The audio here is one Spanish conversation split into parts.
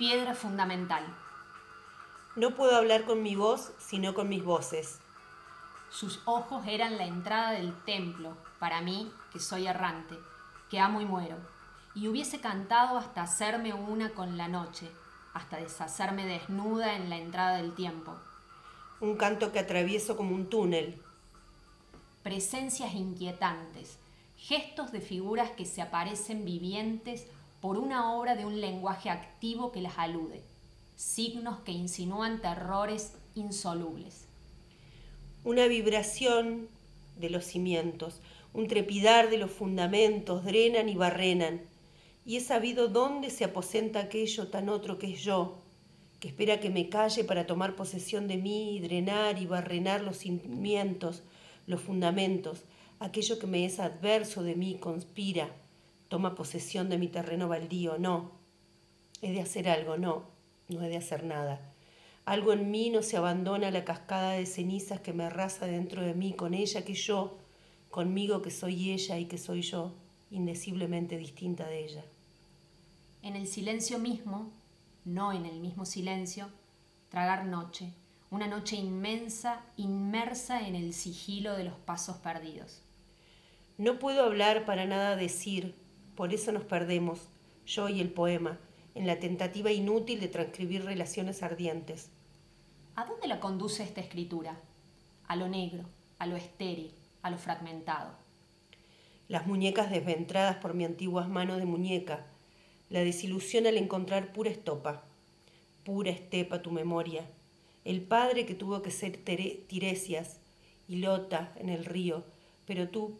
piedra fundamental. No puedo hablar con mi voz, sino con mis voces. Sus ojos eran la entrada del templo, para mí, que soy errante, que amo y muero, y hubiese cantado hasta hacerme una con la noche, hasta deshacerme desnuda en la entrada del tiempo. Un canto que atravieso como un túnel. Presencias inquietantes, gestos de figuras que se aparecen vivientes por una obra de un lenguaje activo que las alude, signos que insinúan terrores insolubles. Una vibración de los cimientos, un trepidar de los fundamentos, drenan y barrenan, y he sabido dónde se aposenta aquello tan otro que es yo, que espera que me calle para tomar posesión de mí y drenar y barrenar los cimientos, los fundamentos, aquello que me es adverso de mí conspira, toma posesión de mi terreno baldío, no. He de hacer algo, no, no he de hacer nada. Algo en mí no se abandona a la cascada de cenizas que me arrasa dentro de mí, con ella que yo, conmigo que soy ella y que soy yo, indeciblemente distinta de ella. En el silencio mismo, no en el mismo silencio, tragar noche, una noche inmensa, inmersa en el sigilo de los pasos perdidos. No puedo hablar para nada decir, por eso nos perdemos, yo y el poema, en la tentativa inútil de transcribir relaciones ardientes. ¿A dónde la conduce esta escritura? A lo negro, a lo estéril, a lo fragmentado. Las muñecas desventradas por mi antigua mano de muñeca, la desilusión al encontrar pura estopa, pura estepa tu memoria, el padre que tuvo que ser Tiresias y Lota en el río, pero tú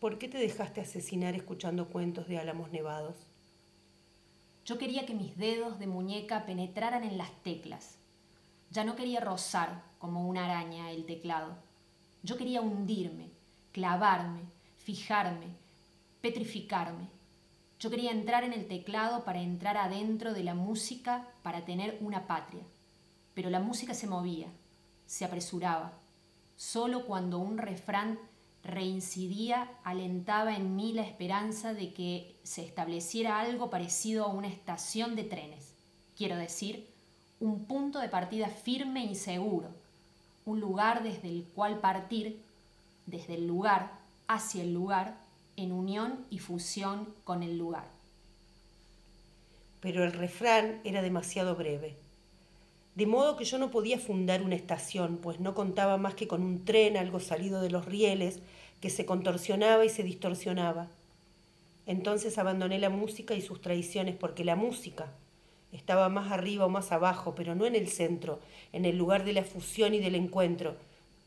¿Por qué te dejaste asesinar escuchando cuentos de álamos nevados? Yo quería que mis dedos de muñeca penetraran en las teclas. Ya no quería rozar como una araña el teclado. Yo quería hundirme, clavarme, fijarme, petrificarme. Yo quería entrar en el teclado para entrar adentro de la música para tener una patria. Pero la música se movía, se apresuraba. Solo cuando un refrán reincidía, alentaba en mí la esperanza de que se estableciera algo parecido a una estación de trenes, quiero decir, un punto de partida firme y seguro, un lugar desde el cual partir, desde el lugar hacia el lugar, en unión y fusión con el lugar. Pero el refrán era demasiado breve, de modo que yo no podía fundar una estación, pues no contaba más que con un tren algo salido de los rieles que se contorsionaba y se distorsionaba. Entonces abandoné la música y sus tradiciones porque la música estaba más arriba o más abajo, pero no en el centro, en el lugar de la fusión y del encuentro.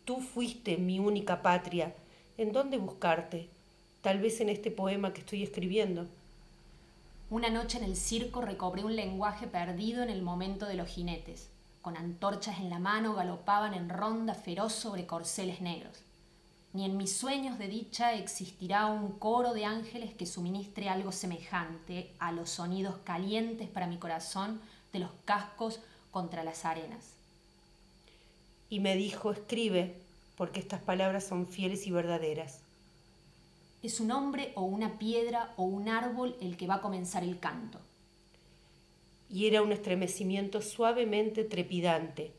Tú fuiste mi única patria. ¿En dónde buscarte? Tal vez en este poema que estoy escribiendo. Una noche en el circo recobré un lenguaje perdido en el momento de los jinetes. Con antorchas en la mano galopaban en ronda feroz sobre corceles negros ni en mis sueños de dicha existirá un coro de ángeles que suministre algo semejante a los sonidos calientes para mi corazón de los cascos contra las arenas. Y me dijo, escribe, porque estas palabras son fieles y verdaderas. Es un hombre o una piedra o un árbol el que va a comenzar el canto. Y era un estremecimiento suavemente trepidante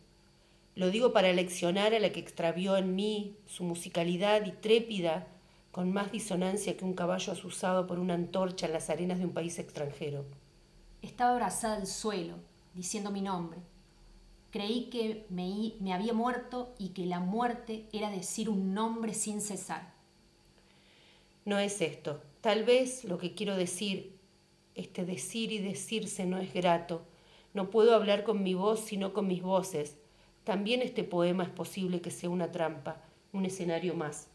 lo digo para leccionar a la que extravió en mí su musicalidad y trépida, con más disonancia que un caballo asusado por una antorcha en las arenas de un país extranjero. Estaba abrazada al suelo, diciendo mi nombre. Creí que me, me había muerto y que la muerte era decir un nombre sin cesar. No es esto. Tal vez lo que quiero decir, este decir y decirse no es grato. No puedo hablar con mi voz sino con mis voces también este poema es posible que sea una trampa, un escenario más.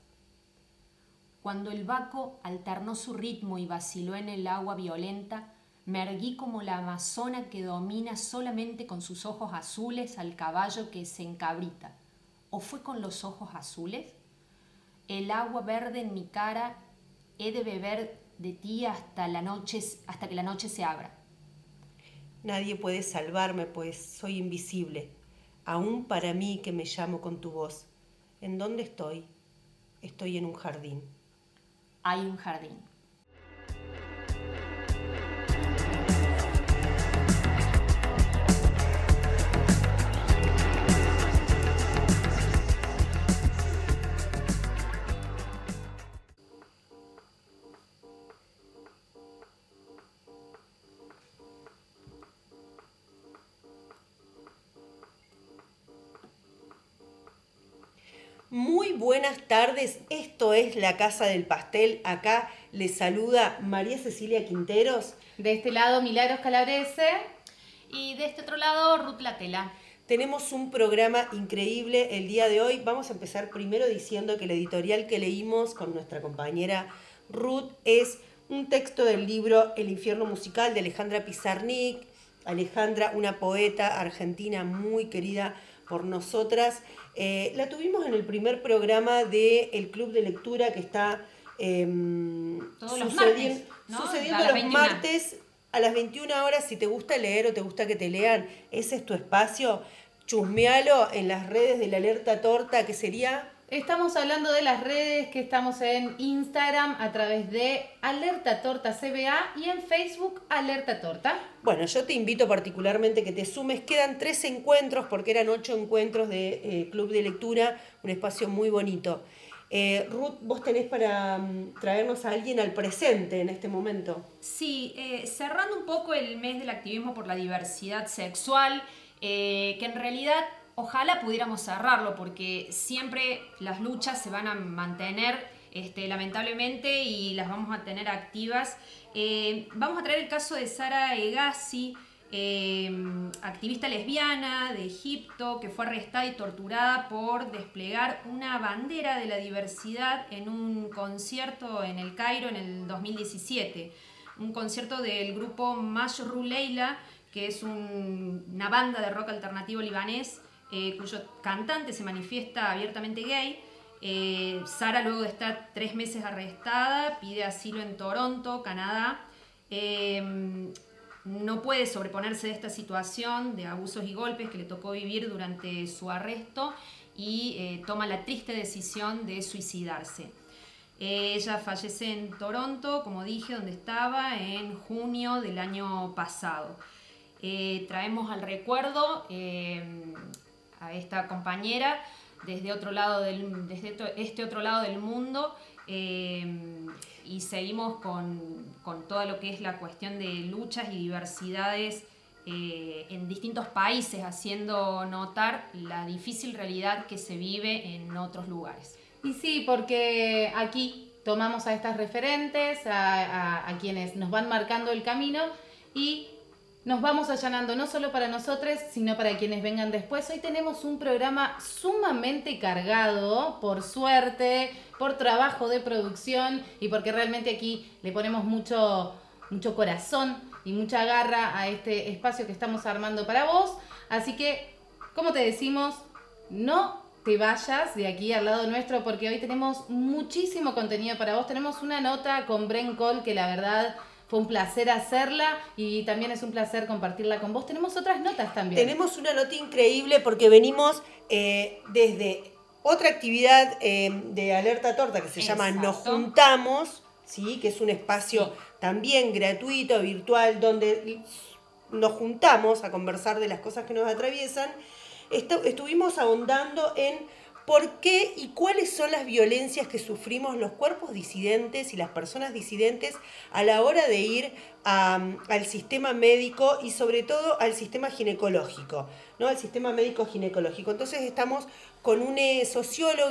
Cuando el Baco alternó su ritmo y vaciló en el agua violenta, me erguí como la amazona que domina solamente con sus ojos azules al caballo que se encabrita. ¿O fue con los ojos azules? El agua verde en mi cara he de beber de ti hasta, la noche, hasta que la noche se abra. Nadie puede salvarme, pues soy invisible aún para mí que me llamo con tu voz. ¿En dónde estoy? Estoy en un jardín. Hay un jardín. Buenas tardes. Esto es La Casa del Pastel. Acá les saluda María Cecilia Quinteros. De este lado, Milagros Calabrese. Y de este otro lado, Ruth Latela. Tenemos un programa increíble el día de hoy. Vamos a empezar primero diciendo que el editorial que leímos con nuestra compañera Ruth es un texto del libro El infierno musical de Alejandra Pizarnik. Alejandra, una poeta argentina muy querida por nosotras. Eh, la tuvimos en el primer programa del Club de Lectura que está em, sucediendo, los martes a las 21 horas. Si te gusta leer o te gusta que te lean, ese es tu espacio. Chusmealo en las redes de la Alerta Torta, que sería Estamos hablando de las redes que estamos en Instagram a través de Alerta Torta CBA y en Facebook Alerta Torta. Bueno, yo te invito particularmente que te sumes. Quedan tres encuentros porque eran ocho encuentros de eh, Club de Lectura, un espacio muy bonito. Eh, Ruth, vos tenés para mm, traernos a alguien al presente en este momento. Sí, eh, cerrando un poco el mes del activismo por la diversidad sexual, que en realidad ojalá pudiéramos cerrarlo porque siempre las luchas se van a mantener este, lamentablemente y las vamos a tener activas. Eh, vamos a traer el caso de Sara Egassi, eh, activista lesbiana de Egipto, que fue arrestada y torturada por desplegar una bandera de la diversidad en un concierto en el Cairo en el 2017. Un concierto del grupo Mashru Leila, que es una banda de rock alternativo libanés eh, cuyo cantante se manifiesta abiertamente gay. Eh, Sara, luego de estar tres meses arrestada, pide asilo en Toronto, Canadá. Eh, no puede sobreponerse de esta situación de abusos y golpes que le tocó vivir durante su arresto y toma la triste decisión de suicidarse. ella fallece en Toronto, como dije, donde estaba en junio del año pasado. traemos al recuerdo a esta compañera desde, otro lado del, desde este otro lado del mundo eh, y seguimos con, con, todo lo que es la cuestión de luchas y diversidades eh, en distintos países, haciendo notar la difícil realidad que se vive en otros lugares. Y sí, porque aquí tomamos a estas referentes, a, a quienes nos van marcando el camino y nos vamos allanando no solo para nosotros, sino para quienes vengan después. Hoy tenemos un programa sumamente cargado, por suerte, por trabajo de producción y porque realmente aquí le ponemos mucho, mucho corazón y mucha garra a este espacio que estamos armando para vos. Así que, como te decimos, no te vayas de aquí al lado nuestro porque hoy tenemos muchísimo contenido para vos. Tenemos una nota con Bren Cole que la verdad fue un placer hacerla y también es un placer compartirla con vos. Tenemos otras notas también. Tenemos una nota increíble porque venimos eh, desde otra actividad eh, de Alerta Torta que se llama Nos Juntamos, ¿sí? que es un espacio también gratuito, virtual, donde nos juntamos a conversar de las cosas que nos atraviesan. estuvimos ahondando en por qué y cuáles son las violencias que sufrimos los cuerpos disidentes y las personas disidentes a la hora de ir al sistema médico y sobre todo al sistema ginecológico, ¿no? Al sistema médico ginecológico. Entonces estamos con un eh, sociólogo,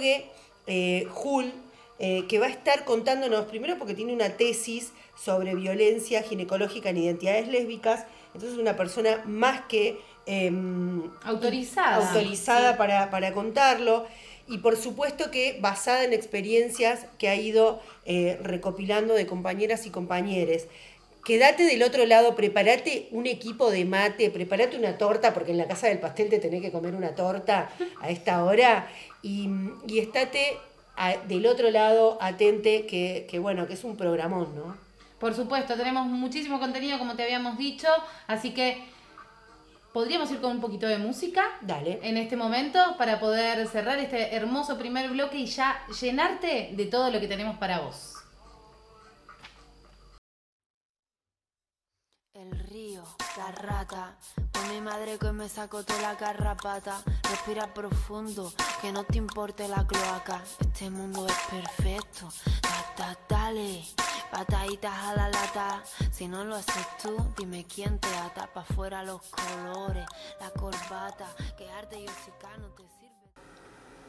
eh, Jul, eh, que va a estar contándonos, primero porque tiene una tesis sobre violencia ginecológica en identidades lésbicas, entonces una persona más que em, autorizada, autorizada para, para contarlo y por supuesto que basada en experiencias que ha ido eh, recopilando de compañeras y compañeros. Quédate del otro lado, prepárate un equipo de mate, prepárate una torta, porque en la casa del pastel te tenés que comer una torta a esta hora, y, estate del otro lado atente, que, que bueno, que es un programón, ¿no? Por supuesto, tenemos muchísimo contenido, como te habíamos dicho, así que podríamos ir con un poquito de música. Dale. En este momento para poder cerrar este hermoso primer bloque y ya llenarte de todo lo que tenemos para vos. El río, la rata, con mi madre que me sacó toda la carrapata. Respira profundo, que no te importe la cloaca. Este mundo es perfecto, dale. Pataditas a la lata, si no lo haces tú, dime quién te ata pa' fuera los colores, la corbata, que arte y no te sirve.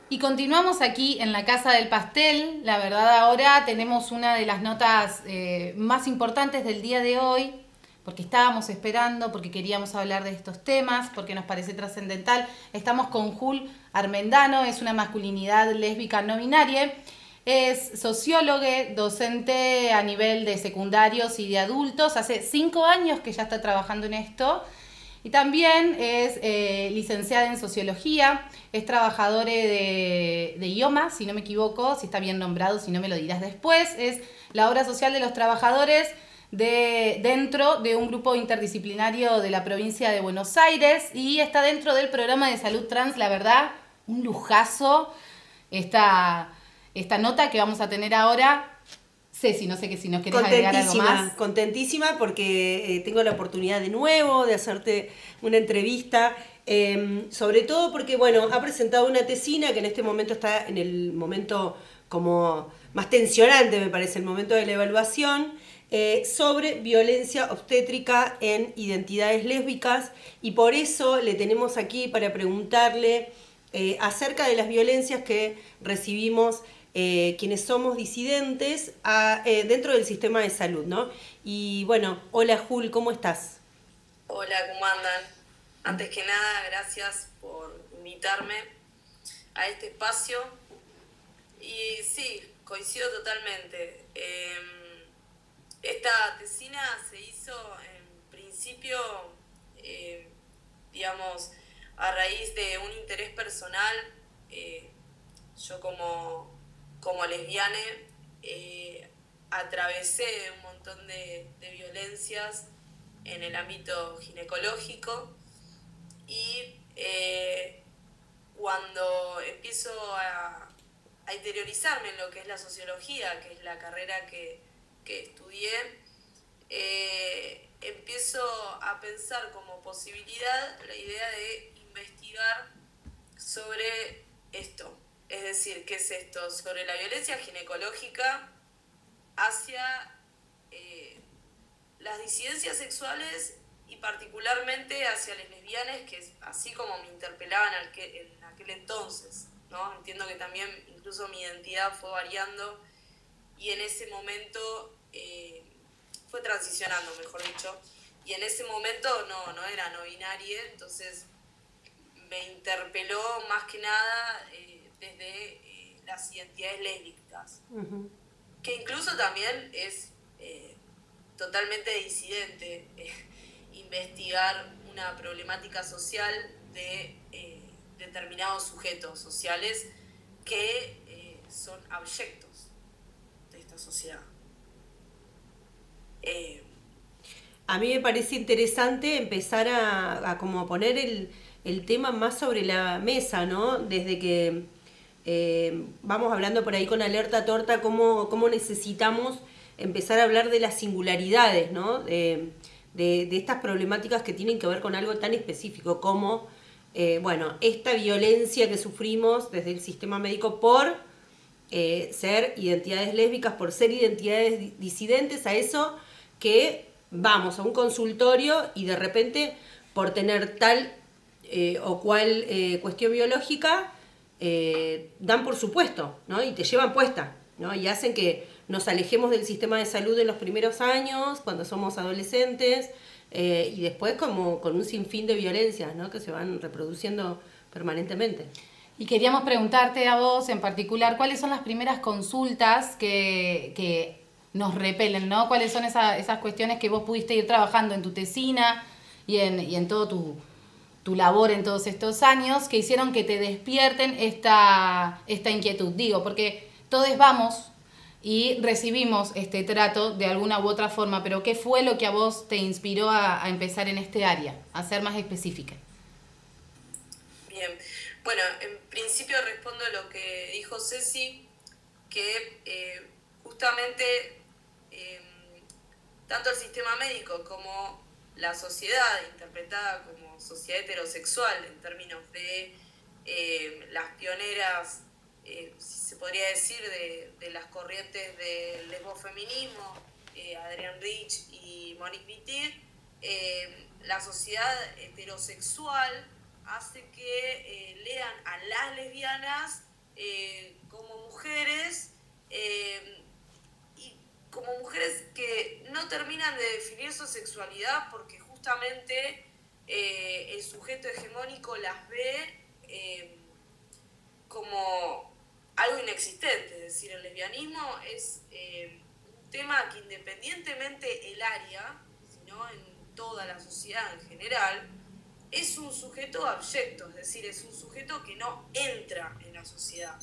Y continuamos aquí en la Casa del Pastel. La verdad ahora tenemos una de las notas eh, más importantes del día de hoy, porque estábamos esperando, porque queríamos hablar de estos temas, porque nos parece trascendental. Estamos con Jul Armendano, es una masculinidad lésbica no binaria. Es sociólogo, docente a nivel de secundarios y de adultos. Hace cinco años que ya está trabajando en esto. Y también es eh, licenciada en sociología, es trabajadora de, de IOMA, si no me equivoco, si está bien nombrado, si no me lo dirás después. Es la obra social de los trabajadores de, dentro de un grupo interdisciplinario de la provincia de Buenos Aires y está dentro del programa de salud trans, la verdad, un lujazo esta, esta nota que vamos a tener ahora Ceci, no sé que si nos querés agregar algo más. Contentísima porque eh, tengo la oportunidad de nuevo de hacerte una entrevista, em, sobre todo porque, bueno, ha presentado una tesina que en este momento está en el momento como más tensionante, me parece, el momento de la evaluación, eh, sobre violencia obstétrica en identidades lésbicas y por eso le tenemos aquí para preguntarle eh, acerca de las violencias que recibimos eh, quienes somos disidentes dentro del sistema de salud, ¿no? Y bueno, hola Jul, ¿cómo estás? Hola, ¿cómo andan? Antes que nada, gracias por invitarme a este espacio. Y sí, coincido totalmente. Em, esta tesina se hizo en principio, em, digamos, a raíz de un interés personal. Eh, yo como como lesbiana eh, atravesé un montón de, violencias en el ámbito ginecológico y eh, cuando empiezo a, interiorizarme en lo que es la sociología, que es la carrera que, estudié, eh, empiezo a pensar como posibilidad la idea de investigar sobre esto, es decir, ¿qué es esto? Sobre la violencia ginecológica hacia eh, las disidencias sexuales y particularmente hacia las lesbianas, que así como me interpelaban en aquel entonces, ¿no? Entiendo que también incluso mi identidad fue variando y en ese momento eh, fue transicionando, mejor dicho, y en ese momento no, no era no binaria, entonces me interpeló más que nada... Eh, desde eh, las identidades lésbicas, que incluso también es totalmente disidente investigar una problemática social de determinados sujetos sociales que son abyectos de sociedad. a mí me parece interesante empezar a, como poner el, el tema más sobre la mesa, ¿no? Desde que eh, vamos hablando por ahí con alerta torta cómo, cómo necesitamos empezar a hablar de las singularidades, ¿no? De, estas problemáticas que tienen que ver con algo tan específico como, eh, bueno, esta violencia que sufrimos desde el sistema médico por eh, ser identidades lésbicas, por ser identidades disidentes, a eso que vamos a un consultorio y de repente por tener tal o cual cuestión biológica, eh, dan por supuesto, ¿no? Y te llevan puesta, ¿no? Y hacen que nos alejemos del sistema de salud en los primeros años, cuando somos adolescentes, eh, y después como con un sinfín de violencias, ¿no? Que se van reproduciendo permanentemente. Y queríamos preguntarte a vos en particular, ¿cuáles son las primeras consultas que, que nos repelen, ¿no? ¿Cuáles son esas cuestiones que vos pudiste ir trabajando en tu tesina y en, y en todo tu, tu labor en todos estos años que hicieron que te despierten esta, esta inquietud. Digo, porque todos vamos y recibimos este trato de alguna u otra forma, pero ¿qué fue lo que a vos te inspiró a, empezar en este área, a ser más específica? Bien, bueno, en principio respondo a lo que dijo Ceci, que eh, justamente em, tanto el sistema médico como la sociedad, interpretada como sociedad heterosexual en términos de eh, las pioneras, eh, se podría decir, de, las corrientes del lesbofeminismo, eh, Adrián Rich y Monique Wittig, la sociedad heterosexual hace que lean a las lesbianas eh, como mujeres eh, y como mujeres que no terminan de definir su sexualidad porque justamente eh, el sujeto hegemónico las ve como algo inexistente, es decir, el lesbianismo es un tema que independientemente el área, sino en toda la sociedad en general, es un sujeto abyecto, es decir, es un sujeto que no entra en la sociedad.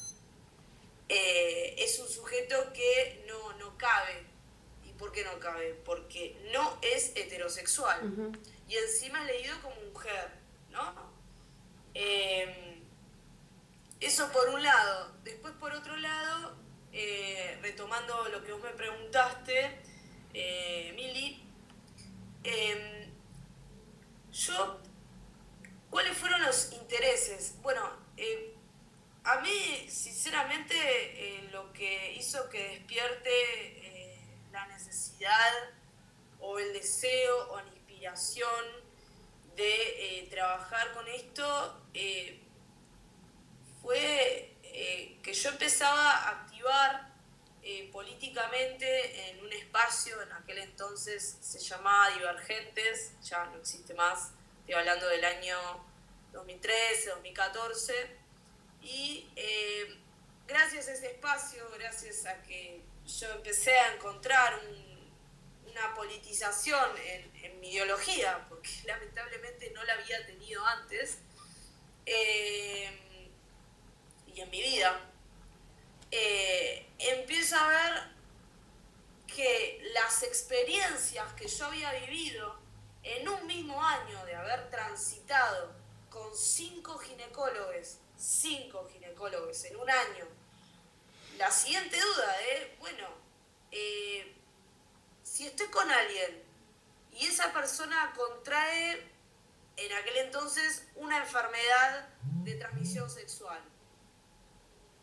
Eh, es un sujeto que no, no cabe. ¿Y por qué no cabe? Porque no es heterosexual. Y encima es leído como mujer, ¿no? Em, eso por un lado. Después por otro lado, eh, retomando lo que vos me preguntaste, eh, Mili, yo ¿Cuáles fueron los intereses? Bueno, eh, a mí, sinceramente, eh, lo que hizo que despierte eh, la necesidad o el deseo o la inspiración de trabajar con esto fue que yo empezaba a activar políticamente en un espacio, en aquel entonces se llamaba Divergentes, ya no existe más, estoy hablando del año 2013, 2014, y eh, gracias a ese espacio, gracias a que yo empecé a encontrar una politización en, mi ideología, porque lamentablemente no la había tenido antes, eh, y en mi vida, eh, empiezo a ver que las experiencias que yo había vivido en un mismo año de haber transitado con cinco ginecólogos, cinco ginecólogos en un año, la siguiente duda es, bueno, eh, si estoy con alguien y esa persona contrae en aquel entonces una enfermedad de transmisión sexual,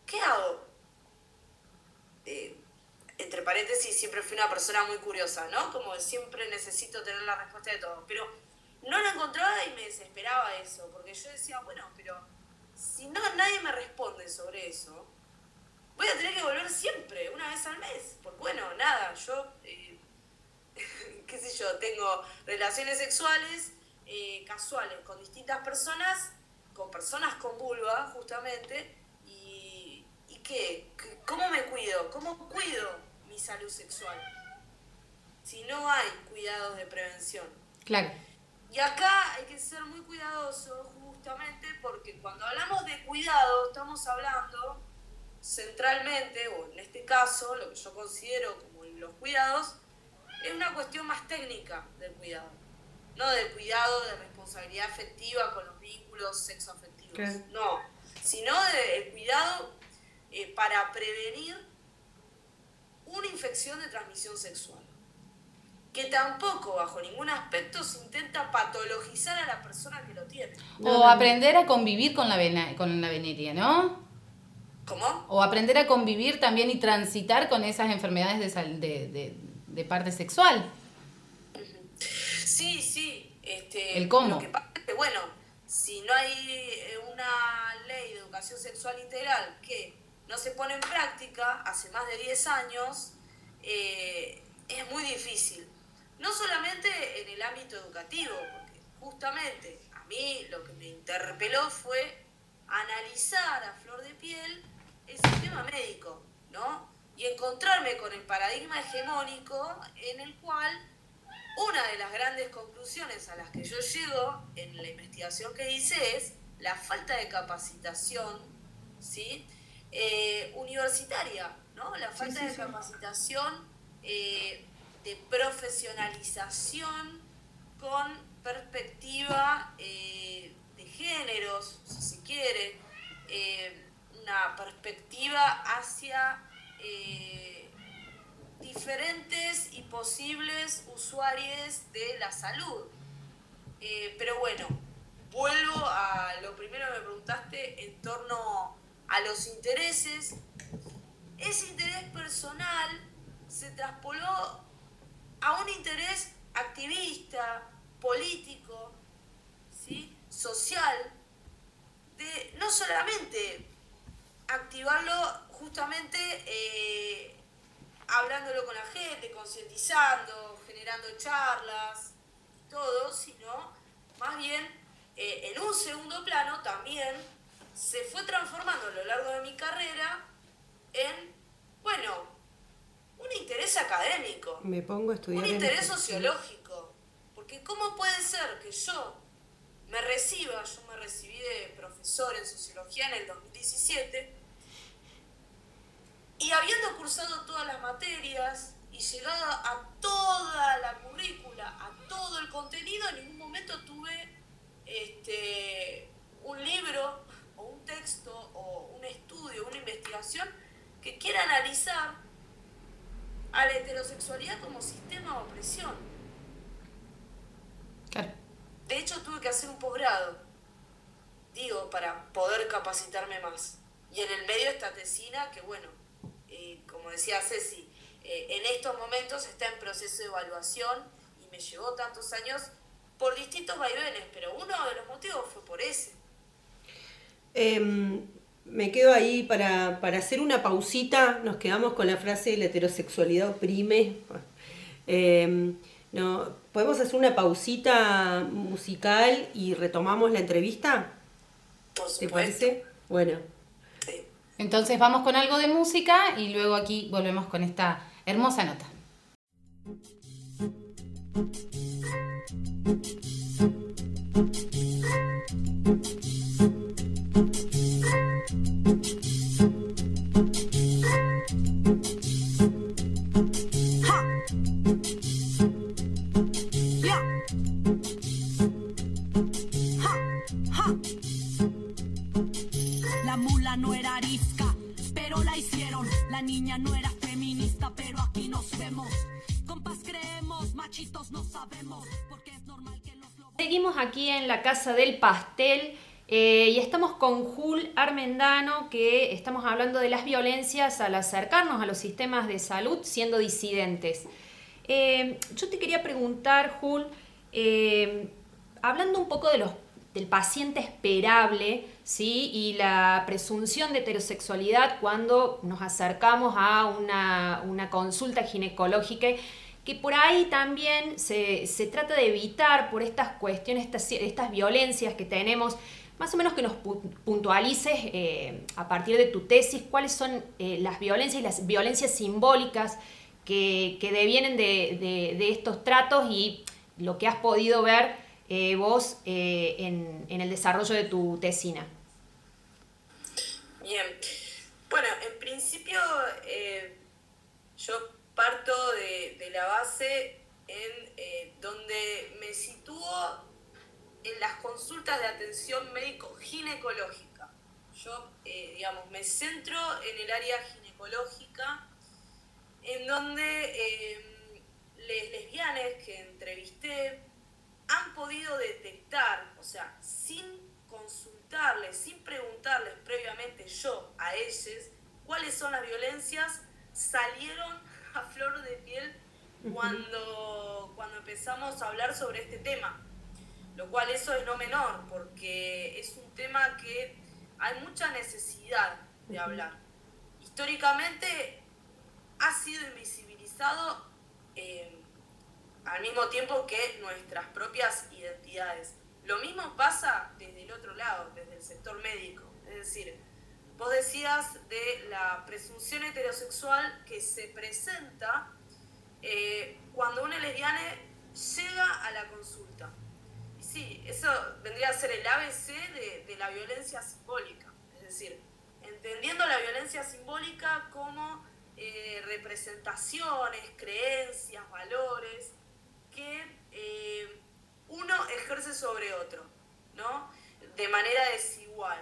¿qué hago? Eh, entre paréntesis, siempre fui una persona muy curiosa, ¿no? Como siempre necesito tener la respuesta de todo. Pero no lo encontraba y me desesperaba eso, porque yo decía, bueno, pero si no nadie me responde sobre eso, voy a tener que volver siempre, una vez al mes. Porque bueno, nada, yo, eh, qué sé yo, tengo relaciones sexuales eh, casuales con distintas personas, con personas con vulva, justamente, y, y qué, ¿cómo me cuido? ¿Cómo cuido mi salud sexual? Si no hay cuidados de prevención. Claro. Y acá hay que ser muy cuidadoso justamente porque cuando hablamos de cuidado estamos hablando centralmente, o en este caso, lo que yo considero como los cuidados, es una cuestión más técnica del cuidado, no del cuidado de responsabilidad afectiva con los vínculos sexoafectivos, no, sino del cuidado eh, para prevenir una infección de transmisión sexual que tampoco bajo ningún aspecto se intenta patologizar a la persona que lo tiene. o aprender a convivir con la, con la veneria, ¿no? ¿Cómo? O aprender a convivir también y transitar con esas enfermedades de, de, parte sexual. Sí, sí. Este, El cómo. Lo que pasa es que, bueno, si no hay eh, una ley de educación sexual integral que no se pone en práctica hace más de 10 años, eh, es muy difícil no solamente en el ámbito educativo, porque justamente a mí lo que me interpeló fue analizar a flor de piel el sistema médico, ¿no? Y encontrarme con el paradigma hegemónico en el cual una de las grandes conclusiones a las que yo llego en la investigación que hice es la falta de capacitación ¿sí? Eh, universitaria, ¿no? La falta de capacitación eh, de profesionalización con perspectiva eh, de géneros, si se quiere, eh, una perspectiva hacia eh, diferentes y posibles usuarios de la salud. pero bueno, vuelvo a lo primero que me preguntaste en torno a los intereses. Ese interés personal se traspoló a un interés activista, político, ¿sí? social, de no solamente activarlo justamente eh, hablándolo con la gente, concientizando, generando charlas, todo, sino más bien eh, en un segundo plano también se fue transformando a lo largo de mi carrera en, bueno, un interés académico. Me pongo a estudiar. Un interés sociológico. Porque ¿cómo puede ser que yo me reciba, yo me recibí de profesor en sociología en el 2017, y habiendo cursado todas las materias y llegado a toda la currícula, a todo el contenido, en ningún momento tuve este, un libro o un texto o un estudio, una investigación que quiera analizar a la heterosexualidad como sistema de opresión. De hecho, tuve que hacer un posgrado, digo, para poder capacitarme más. Y en el medio esta tesina que, bueno, eh, como decía Ceci, eh, en estos momentos está en proceso de evaluación y me llevó tantos años por distintos vaivenes, pero uno de los motivos fue por ese. Em, me quedo ahí para, hacer una pausita, nos quedamos con la frase la heterosexualidad oprime. Em, no, ¿Podemos hacer una pausita musical y retomamos la entrevista? Por ¿Te parece? Bueno. Entonces vamos con algo de música y luego aquí volvemos con esta hermosa nota. Aquí en la Casa del Pastel eh, y estamos con Jul Armendano, que estamos hablando de las violencias al acercarnos a los sistemas de salud siendo disidentes. Eh, yo te quería preguntar, Jul, eh, hablando un poco de los, del paciente esperable ¿sí? y la presunción de heterosexualidad cuando nos acercamos a una, una consulta ginecológica que por ahí también se, trata de evitar por estas cuestiones, estas, estas violencias que tenemos, más o menos que nos puntualices eh, a partir de tu tesis cuáles son eh, las violencias y las violencias simbólicas que, devienen de, estos tratos y lo que has podido ver eh, vos en, en, el desarrollo de tu tesina. Bien, bueno, en principio yo parto de, la base en eh, donde me sitúo en las consultas de atención médico ginecológica. Yo, eh, digamos, me centro en el área ginecológica, en donde eh, les lesbianes que entrevisté han podido detectar, o sea, sin consultarles, sin preguntarles previamente yo a ellos cuáles son las violencias, salieron a flor de piel cuando, cuando empezamos a hablar sobre este tema. Lo cual eso es no menor, porque es un tema que hay mucha necesidad de hablar. Históricamente ha sido invisibilizado eh, al mismo tiempo que nuestras propias identidades. Lo mismo pasa desde el otro lado, desde el sector médico. Es decir, Vos decías de la presunción heterosexual que se presenta eh, cuando una lesbiana llega a la consulta. Y sí, eso vendría a ser el ABC de, la violencia simbólica. Es decir, entendiendo la violencia simbólica como eh, representaciones, creencias, valores que eh, uno ejerce sobre otro, ¿no? De manera desigual,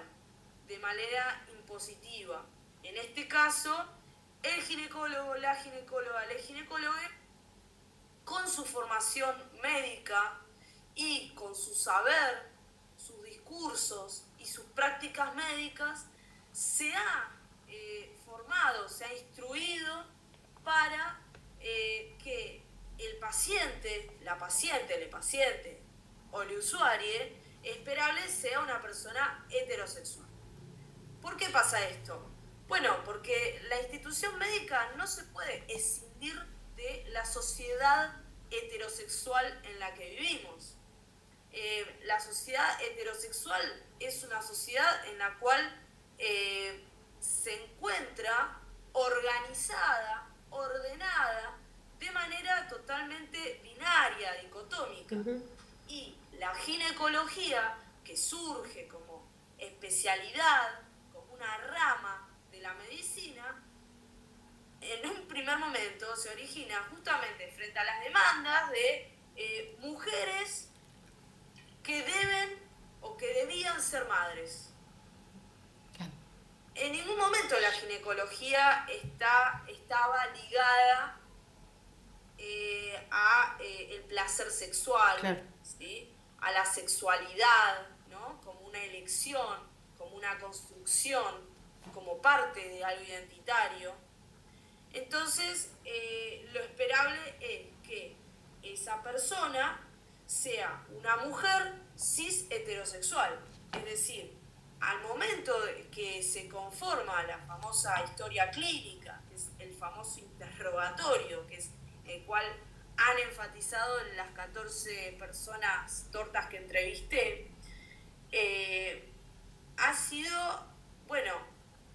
de manera positiva. En este caso, el ginecólogo, la ginecóloga, el ginecólogo, con su formación médica y con su saber, sus discursos y sus prácticas médicas, se ha eh, formado, se ha instruido para eh, que el paciente, la paciente, el paciente o el usuario esperable sea una persona heterosexual. ¿Por qué pasa esto? Bueno, porque la institución médica no se puede escindir de la sociedad heterosexual en la que vivimos. Eh, la sociedad heterosexual es una sociedad en la cual eh, se encuentra organizada, ordenada, de manera totalmente binaria, dicotómica. Y la ginecología, que surge como especialidad, una rama de la medicina, en un primer momento se origina justamente frente a las demandas de eh, mujeres que deben o que debían ser madres. En ningún momento la ginecología está, estaba ligada eh, a eh, el placer sexual, a la sexualidad, ¿no? como una elección, una construcción, como parte de algo identitario. Entonces, eh, lo esperable es que esa persona sea una mujer cis heterosexual. Es decir, al momento que se conforma la famosa historia clínica, que es el famoso interrogatorio, que es el cual han enfatizado en las 14 personas tortas que entrevisté, eh, ha sido, bueno,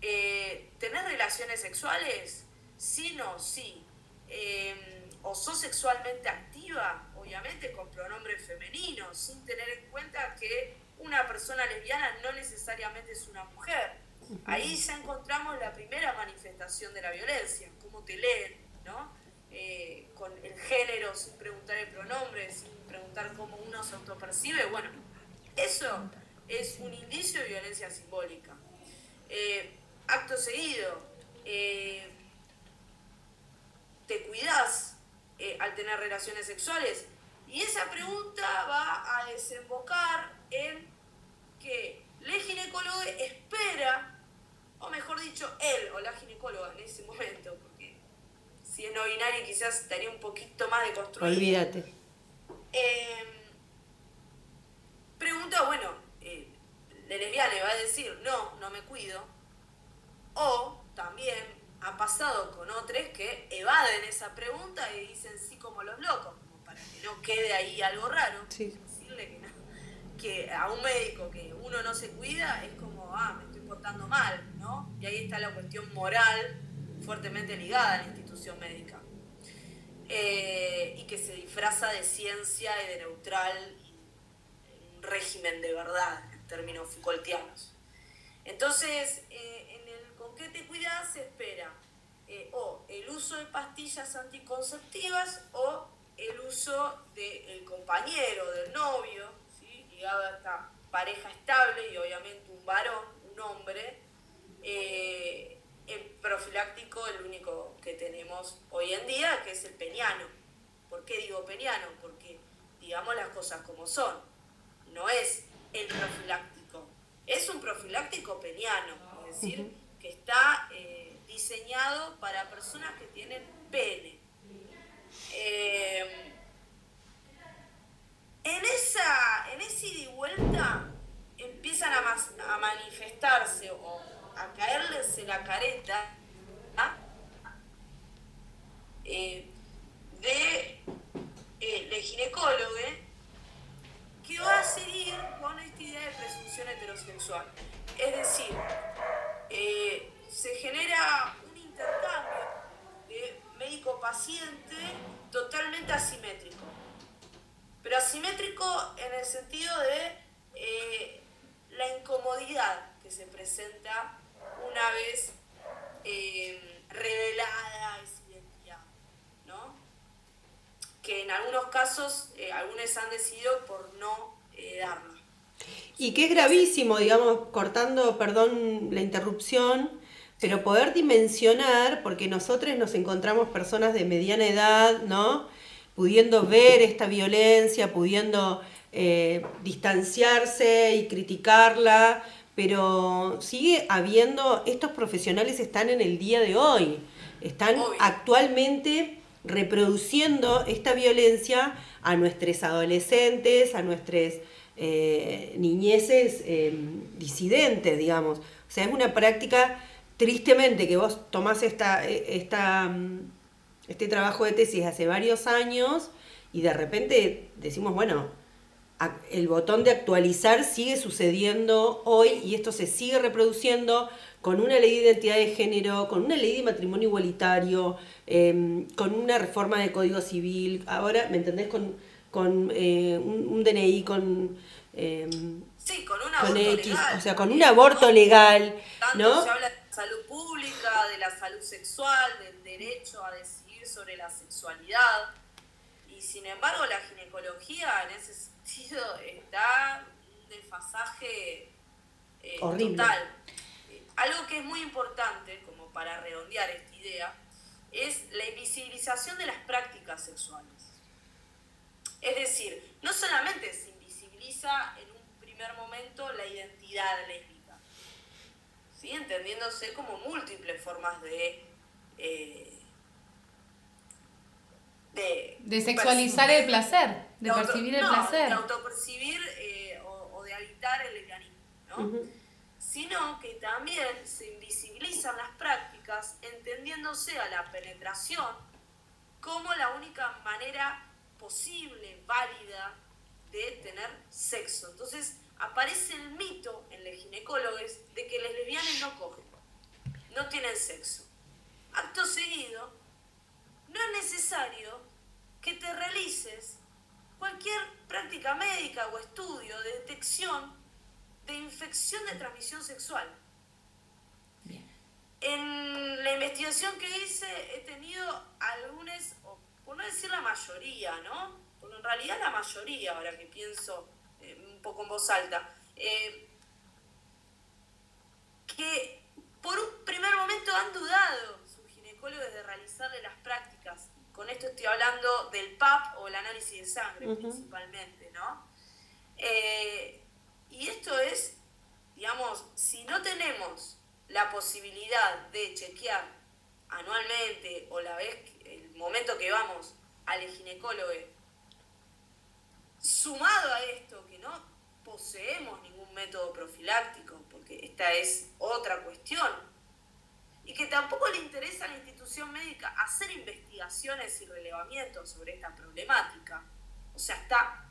eh, tener relaciones sexuales, sí, no, sí. Eh, o sos sexualmente activa, obviamente con pronombres femeninos, sin tener en cuenta que una persona lesbiana no necesariamente es una mujer. Ahí ya encontramos la primera manifestación de la violencia, cómo te leen, ¿no? Eh, con el género, sin preguntar el pronombre, sin preguntar cómo uno se autopercibe. Bueno, eso es un indicio de violencia simbólica. Eh, acto seguido, eh, te cuidas al tener relaciones sexuales y esa pregunta va a desembocar en que la ginecóloga espera, o mejor dicho, él o la ginecóloga en ese momento, porque si es no binario quizás estaría un poquito más de construir. Olvídate. Pregunta, bueno, eh, la lesbiana le va a decir, no, no me cuido, o también ha pasado con otros que evaden esa pregunta y dicen sí como los locos que no quede ahí algo raro, decirle que, que a un médico que uno no se cuida es como, ah, me estoy portando mal, ¿no? Y ahí está la cuestión moral fuertemente ligada a la institución médica. Eh, y que se disfraza de ciencia y de neutral, un régimen de verdad, términos Foucaultianos. Entonces, eh, en el con qué te cuidas se espera eh, o el uso de pastillas anticonceptivas o el uso del compañero, del novio, ¿sí? ligado a esta pareja estable y obviamente un varón, un hombre, eh, el profiláctico el único que tenemos hoy en día, que es el peniano. ¿Por qué digo peniano? Porque digamos las cosas como son. No es el profiláctico, es un profiláctico peniano, es decir, que está eh, diseñado para personas que tienen pene. Eh, en, esa, en ese ida y vuelta empiezan a, manifestarse o a caerles la careta eh, de eh, ginecólogo que va a seguir con esta idea de presunción heterosexual. Es decir, se genera un intercambio de médico-paciente totalmente asimétrico. Pero asimétrico en el sentido de eh, la incomodidad que se presenta una vez eh, revelada. Que en algunos casos eh, algunos han decidido por no darla. Y que es gravísimo, digamos, cortando, perdón la interrupción, pero poder dimensionar, porque nosotros nos encontramos personas de mediana edad, ¿no? Pudiendo ver esta violencia, pudiendo eh, distanciarse y criticarla, pero sigue habiendo, estos profesionales están en el día de hoy, están actualmente reproduciendo esta violencia a nuestros adolescentes, a nuestras eh, niñeces eh, disidentes, digamos. O sea, es una práctica tristemente que vos tomás esta, esta, mm, este trabajo de tesis hace varios años y de repente decimos, bueno, el botón de actualizar sigue sucediendo hoy y esto se sigue reproduciendo con una ley de identidad de género, con una ley de matrimonio igualitario, em, con una reforma de código civil, ahora, ¿me entendés? Con, con eh, un, DNI, con... Em, sí, con un aborto X, o sea, con un aborto legal, ¿no? Se habla de salud pública, de la salud sexual, del derecho a decidir sobre la sexualidad, y sin embargo la ginecología en ese está un desfasaje eh, total. Algo que es muy importante, como para redondear esta idea, es la invisibilización de las prácticas sexuales. Es decir, no solamente se invisibiliza en un primer momento la identidad lésbica, ¿sí? entendiéndose como múltiples formas de eh, de, sexualizar el placer, de, percibir el placer. De autopercibir eh, o, de habitar el lesbianismo, ¿no? Sino que también se invisibilizan las prácticas entendiéndose a la penetración como la única manera posible, válida, de tener sexo. Entonces aparece el mito en los ginecólogos de que los lesbianes no cogen, no tienen sexo. Acto seguido, no es necesario que te realices cualquier práctica médica o estudio de detección de infección de transmisión sexual. En la investigación que hice he tenido algunos, por no decir la mayoría, ¿no? Porque en realidad la mayoría, ahora que pienso eh, un poco en voz alta, eh, que por un primer momento han dudado de realizarle las prácticas con esto estoy hablando del PAP o el análisis de sangre principalmente, ¿no? Eh, y esto es, digamos, si no tenemos la posibilidad de chequear anualmente o la vez, el momento que vamos al ginecólogo, sumado a esto que no poseemos ningún método profiláctico, porque esta es otra cuestión, y que tampoco le interesa a la institución médica hacer investigaciones y relevamientos sobre esta problemática. O sea, está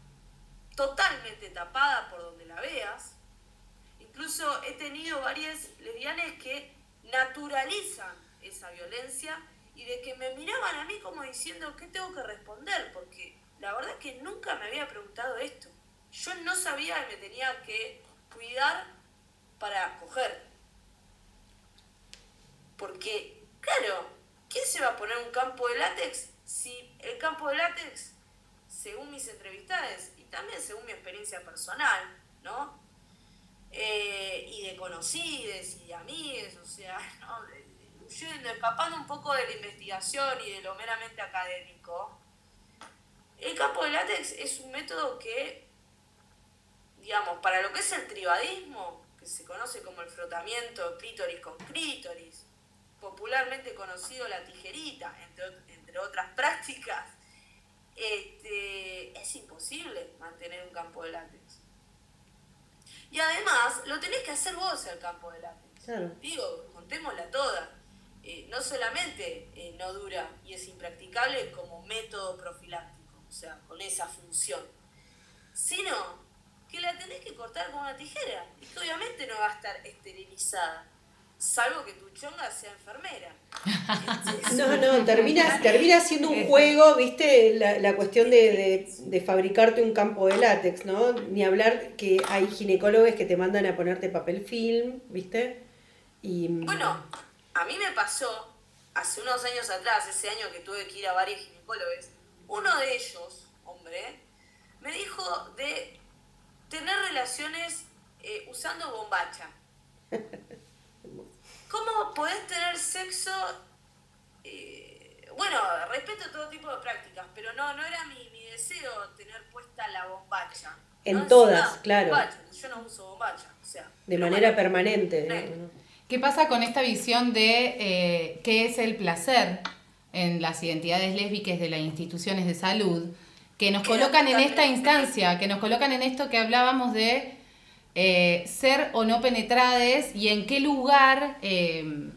totalmente tapada por donde la veas. Incluso he tenido varias lesbianas que naturalizan esa violencia y de que me miraban a mí como diciendo, ¿qué tengo que responder? Porque la verdad es que nunca me había preguntado esto. Yo no sabía que me tenía que cuidar para coger. Porque, claro, ¿quién se va a poner un campo de látex si el campo de látex, según mis entrevistadas y también según mi experiencia personal, ¿no? Eh, y de conocidos y de amigos, o sea, ¿no? escapando un poco de la investigación y de lo meramente académico, el campo de látex es un método que, digamos, para lo que es el tribadismo, que se conoce como el frotamiento clítoris con clítoris, popularmente conocido la tijerita, entre, otras prácticas, este, es imposible mantener un campo de látex. Y además, lo tenés que hacer vos el campo de látex. Digo, contémosla toda. Eh, no solamente eh, no dura y es impracticable como método profiláctico, o sea, con esa función, sino que la tenés que cortar con una tijera y que obviamente no va a estar esterilizada salvo que tu chonga sea enfermera. no, no, termina, termina siendo un juego, viste, la, la cuestión de, de, fabricarte un campo de látex, ¿no? Ni hablar que hay ginecólogos que te mandan a ponerte papel film, viste. Y... Bueno, a mí me pasó hace unos años atrás, ese año que tuve que ir a varios ginecólogos, uno de ellos, hombre, me dijo de tener relaciones eh, usando bombacha. ¿Cómo podés tener sexo? Eh, bueno, respeto todo tipo de prácticas, pero no, no era mi, deseo tener puesta la bombacha. En todas, claro. Yo no uso bombacha, o sea. De manera permanente. ¿Qué pasa con esta visión de eh, qué es el placer en las identidades lésbicas de las instituciones de salud? Que nos colocan en esta instancia, que nos colocan en esto que hablábamos de eh, ser o no penetrades y en qué lugar eh,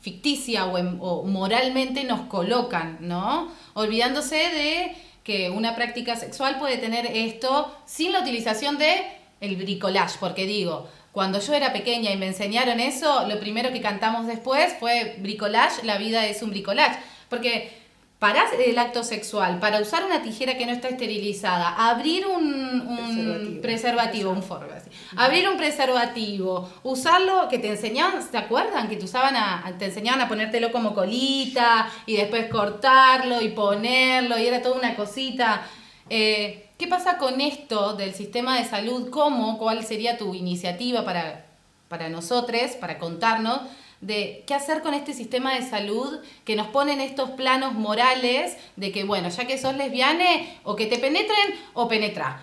ficticia o, moralmente nos colocan, ¿no? Olvidándose de que una práctica sexual puede tener esto sin la utilización de el bricolage, porque digo, cuando yo era pequeña y me enseñaron eso, lo primero que cantamos después fue bricolage, la vida es un bricolage, porque para el acto sexual, para usar una tijera que no está esterilizada, abrir un, preservativo, un forro así, abrir un preservativo, usarlo, que te enseñaban, ¿te acuerdan? Que te, usaban a, te enseñaban a ponértelo como colita y después cortarlo y ponerlo y era toda una cosita. Eh, ¿Qué pasa con esto del sistema de salud? ¿Cómo? ¿Cuál sería tu iniciativa para, para nosotros, para contarnos? De qué hacer con este sistema de salud que nos pone en estos planos morales de que, bueno, ya que sos lesbiane, o que te penetren o penetra.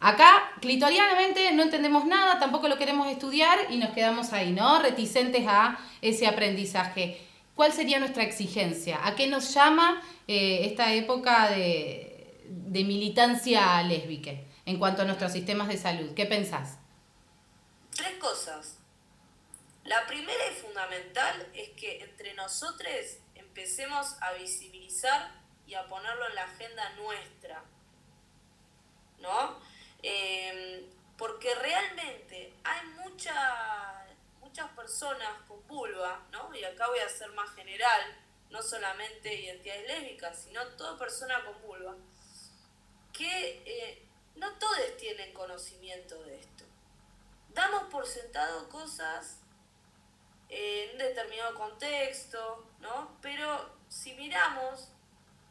Acá, clitorianamente, no entendemos nada, tampoco lo queremos estudiar y nos quedamos ahí, ¿no? Reticentes a ese aprendizaje. ¿Cuál sería nuestra exigencia? ¿A qué nos llama eh, esta época de, de militancia lésbica en cuanto a nuestros sistemas de salud? ¿Qué pensás? Tres cosas. La primera y fundamental es que entre nosotros empecemos a visibilizar y a ponerlo en la agenda nuestra, ¿no? Em, porque realmente hay mucha, muchas personas con vulva, ¿no? Y acá voy a ser más general, no solamente identidades lésbicas, sino toda persona con vulva, que eh, no todos tienen conocimiento de esto. Damos por sentado cosas en un determinado contexto, ¿no? Pero si miramos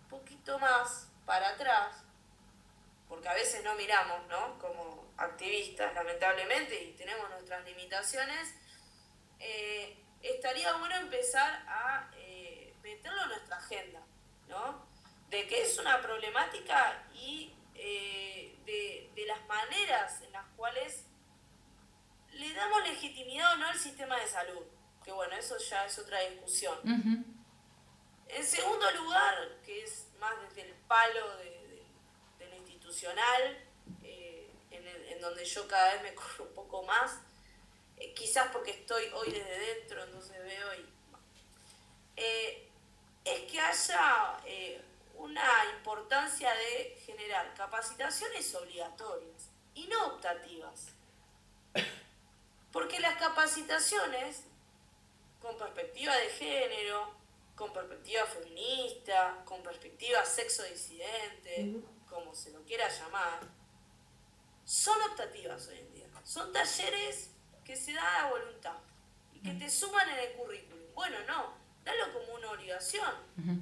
un poquito más para atrás, porque a veces no miramos, ¿no? Como activistas, lamentablemente, y tenemos nuestras limitaciones, eh, estaría bueno empezar a eh, meterlo en nuestra agenda, ¿no? De que es una problemática y eh, de, de las maneras en las cuales le damos legitimidad o no al sistema de salud que bueno, eso ya es otra discusión. En segundo lugar, que es más desde el palo de, lo institucional, eh, en, donde yo cada vez me corro un poco más, eh, quizás porque estoy hoy desde dentro, entonces veo y... Eh, es que haya una importancia de generar capacitaciones obligatorias y no optativas. Porque las capacitaciones con perspectiva de género, con perspectiva feminista, con perspectiva sexo disidente, como se lo quiera llamar, son optativas hoy en día. Son talleres que se dan a voluntad y que te suman en el currículum. Bueno, no, dalo como una obligación.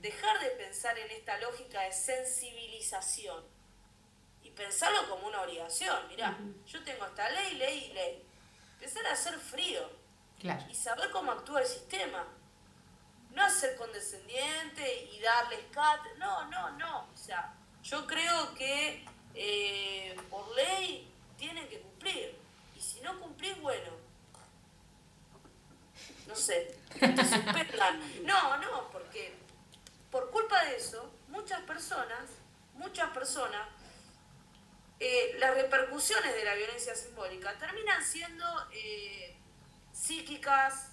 Dejar de pensar en esta lógica de sensibilización y pensarlo como una obligación. Mirá, yo tengo esta ley, ley y ley. Empezar a hacer frío y saber cómo actúa el sistema. No ser condescendiente y darles cat. No, no, no. O sea, yo creo que eh, por ley tienen que cumplir. Y si no cumplís, bueno. No sé, No, no, porque por culpa de eso, muchas personas, muchas personas, eh, las repercusiones de la violencia simbólica terminan siendo eh, psíquicas,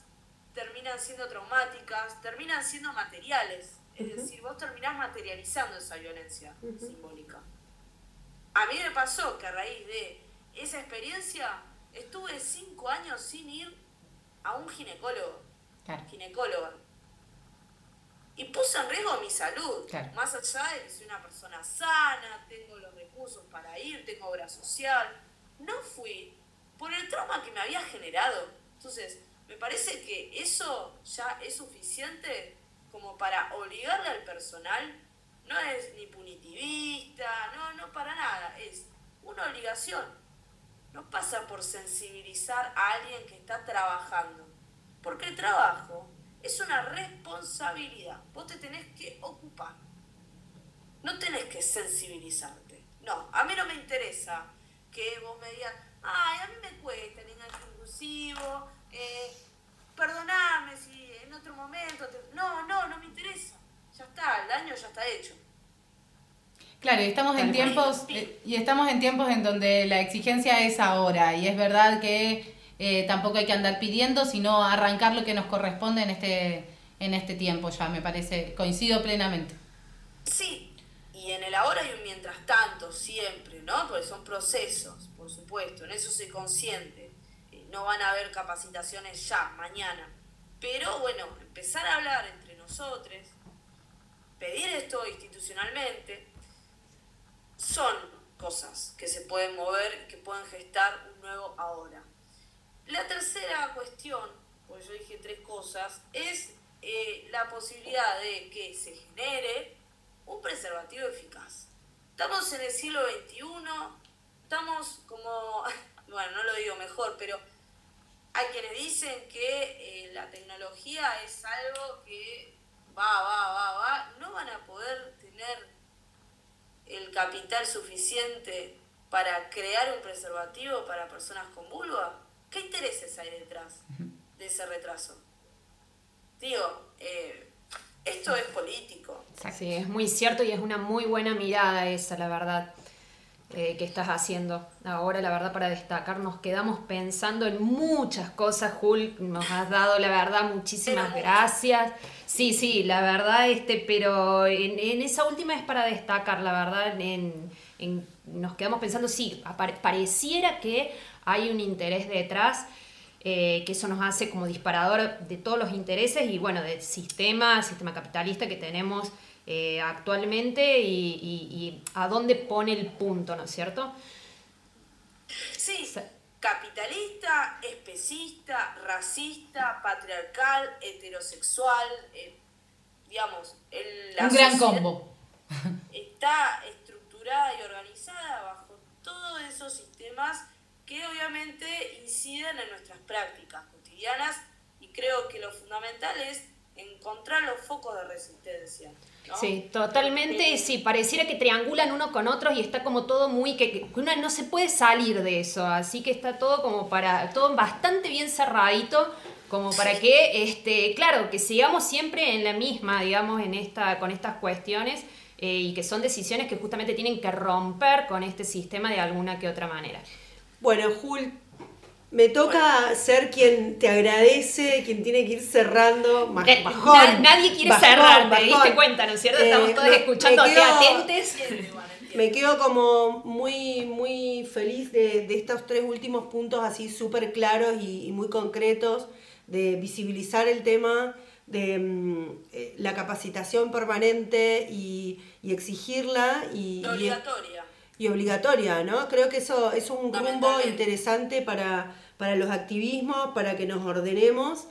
terminan siendo traumáticas, terminan siendo materiales. Es decir, vos terminás materializando esa violencia simbólica. A mí me pasó que a raíz de esa experiencia estuve cinco años sin ir a un ginecólogo. Ginecólogo. Y puse en riesgo mi salud. Más allá de que soy una persona sana, tengo los recursos para ir, tengo obra social. No fui por el trauma que me había generado entonces, me parece que eso ya es suficiente como para obligarle al personal, no es ni punitivista, no, no para nada, es una obligación. No pasa por sensibilizar a alguien que está trabajando, porque el trabajo es una responsabilidad, vos te tenés que ocupar, no tenés que sensibilizarte. No, a mí no me interesa que vos me digas, ay, a mí me cuesta el inclusivo, eh, perdoname si en otro momento... No, no, no me interesa. Ya está, el daño ya está hecho. Claro, y estamos en tiempos eh, y estamos en tiempos en donde la exigencia es ahora y es verdad que eh, tampoco hay que andar pidiendo, sino arrancar lo que nos corresponde en este en este tiempo ya, me parece, coincido plenamente. Sí, y en el ahora y un mientras tanto, siempre, ¿no? Porque son procesos, por supuesto, en eso se consciente. No van a haber capacitaciones ya, mañana. Pero bueno, empezar a hablar entre nosotros, pedir esto institucionalmente, son cosas que se pueden mover que pueden gestar un nuevo ahora. La tercera cuestión, pues yo dije tres cosas, es eh, la posibilidad de que se genere un preservativo eficaz. Estamos en el siglo XXI, estamos como, bueno, no lo digo mejor, pero hay quienes dicen que eh, la tecnología es algo que va, va, va, va, no van a poder tener el capital suficiente para crear un preservativo para personas con vulva. ¿Qué intereses hay detrás de ese retraso? Digo, eh, esto es político. Sí, es muy cierto y es una muy buena mirada esa, la verdad, eh, que estás haciendo. Ahora, la verdad, para destacar, nos quedamos pensando en muchas cosas, Hulk, nos has dado, la verdad, muchísimas gracias. Sí, sí, la verdad, este, pero en, esa última es para destacar, la verdad, en, nos quedamos pensando, sí, pareciera que hay un interés detrás. Eh, que eso nos hace como disparador de todos los intereses y bueno, del sistema, sistema capitalista que tenemos eh, actualmente y, a dónde pone el punto, ¿no es cierto? Sí, capitalista, especista, racista, patriarcal, heterosexual, eh, digamos, el, un gran combo. Está estructurada y organizada bajo todos esos sistemas que obviamente inciden en nuestras prácticas cotidianas y creo que lo fundamental es encontrar los focos de resistencia. Sí, totalmente, sí, pareciera que triangulan uno con otros y está como todo muy, que, que, uno no se puede salir de eso, así que está todo como para, todo bastante bien cerradito, como para que, este, claro, que sigamos siempre en la misma, digamos, en esta, con estas cuestiones eh, y que son decisiones que justamente tienen que romper con este sistema de alguna que otra manera. Bueno, Jul, me toca ser quien te agradece, quien tiene que ir cerrando. Bajón, nadie quiere cerrar, te diste cuenta, ¿no es cierto? Estamos eh, todos escuchando atentes. Me quedo como muy, muy feliz de, estos tres últimos puntos así súper claros y, muy concretos, de visibilizar el tema, de mm, eh, la capacitación permanente y, exigirla. Y, obligatoria y obligatoria, ¿no? Creo que eso es un rumbo interesante para, los activismos, para que nos ordenemos.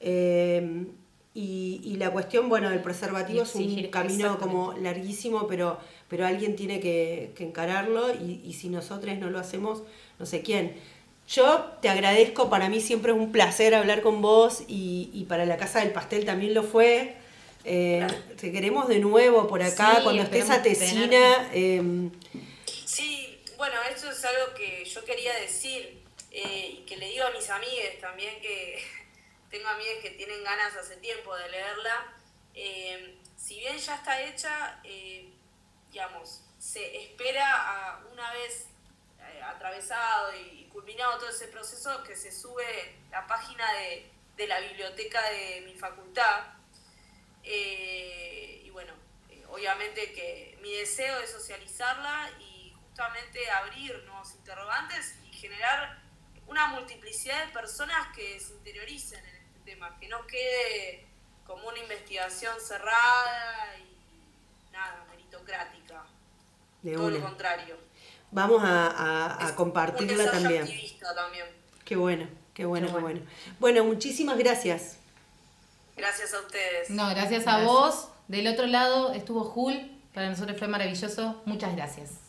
Eh, y, la cuestión, bueno, del preservativo es un camino como larguísimo, pero, pero alguien tiene que, encararlo y, si nosotros no lo hacemos, no sé quién. Yo te agradezco, para mí siempre es un placer hablar con vos y, para la Casa del Pastel también lo fue. Eh, te queremos de nuevo por acá, cuando estés a Tesina. Sí, bueno, eso es algo que yo quería decir eh, y que le digo a mis amigas también, que tengo amigas que tienen ganas hace tiempo de leerla. Eh, si bien ya está hecha, eh, digamos, se espera a una vez atravesado y, culminado todo ese proceso que se sube la página de, de la biblioteca de mi facultad. y bueno, obviamente que mi deseo es socializarla y justamente abrir nuevos interrogantes y generar una multiplicidad de personas que se interioricen en este tema, que no quede como una investigación cerrada y nada, meritocrática. Todo lo contrario. Vamos a, a, compartirla también. también. Qué bueno, qué bueno, qué bueno. Bueno, muchísimas gracias. Gracias a ustedes. No, gracias a vos. Del otro lado estuvo Jul. Para nosotros fue maravilloso. Muchas gracias.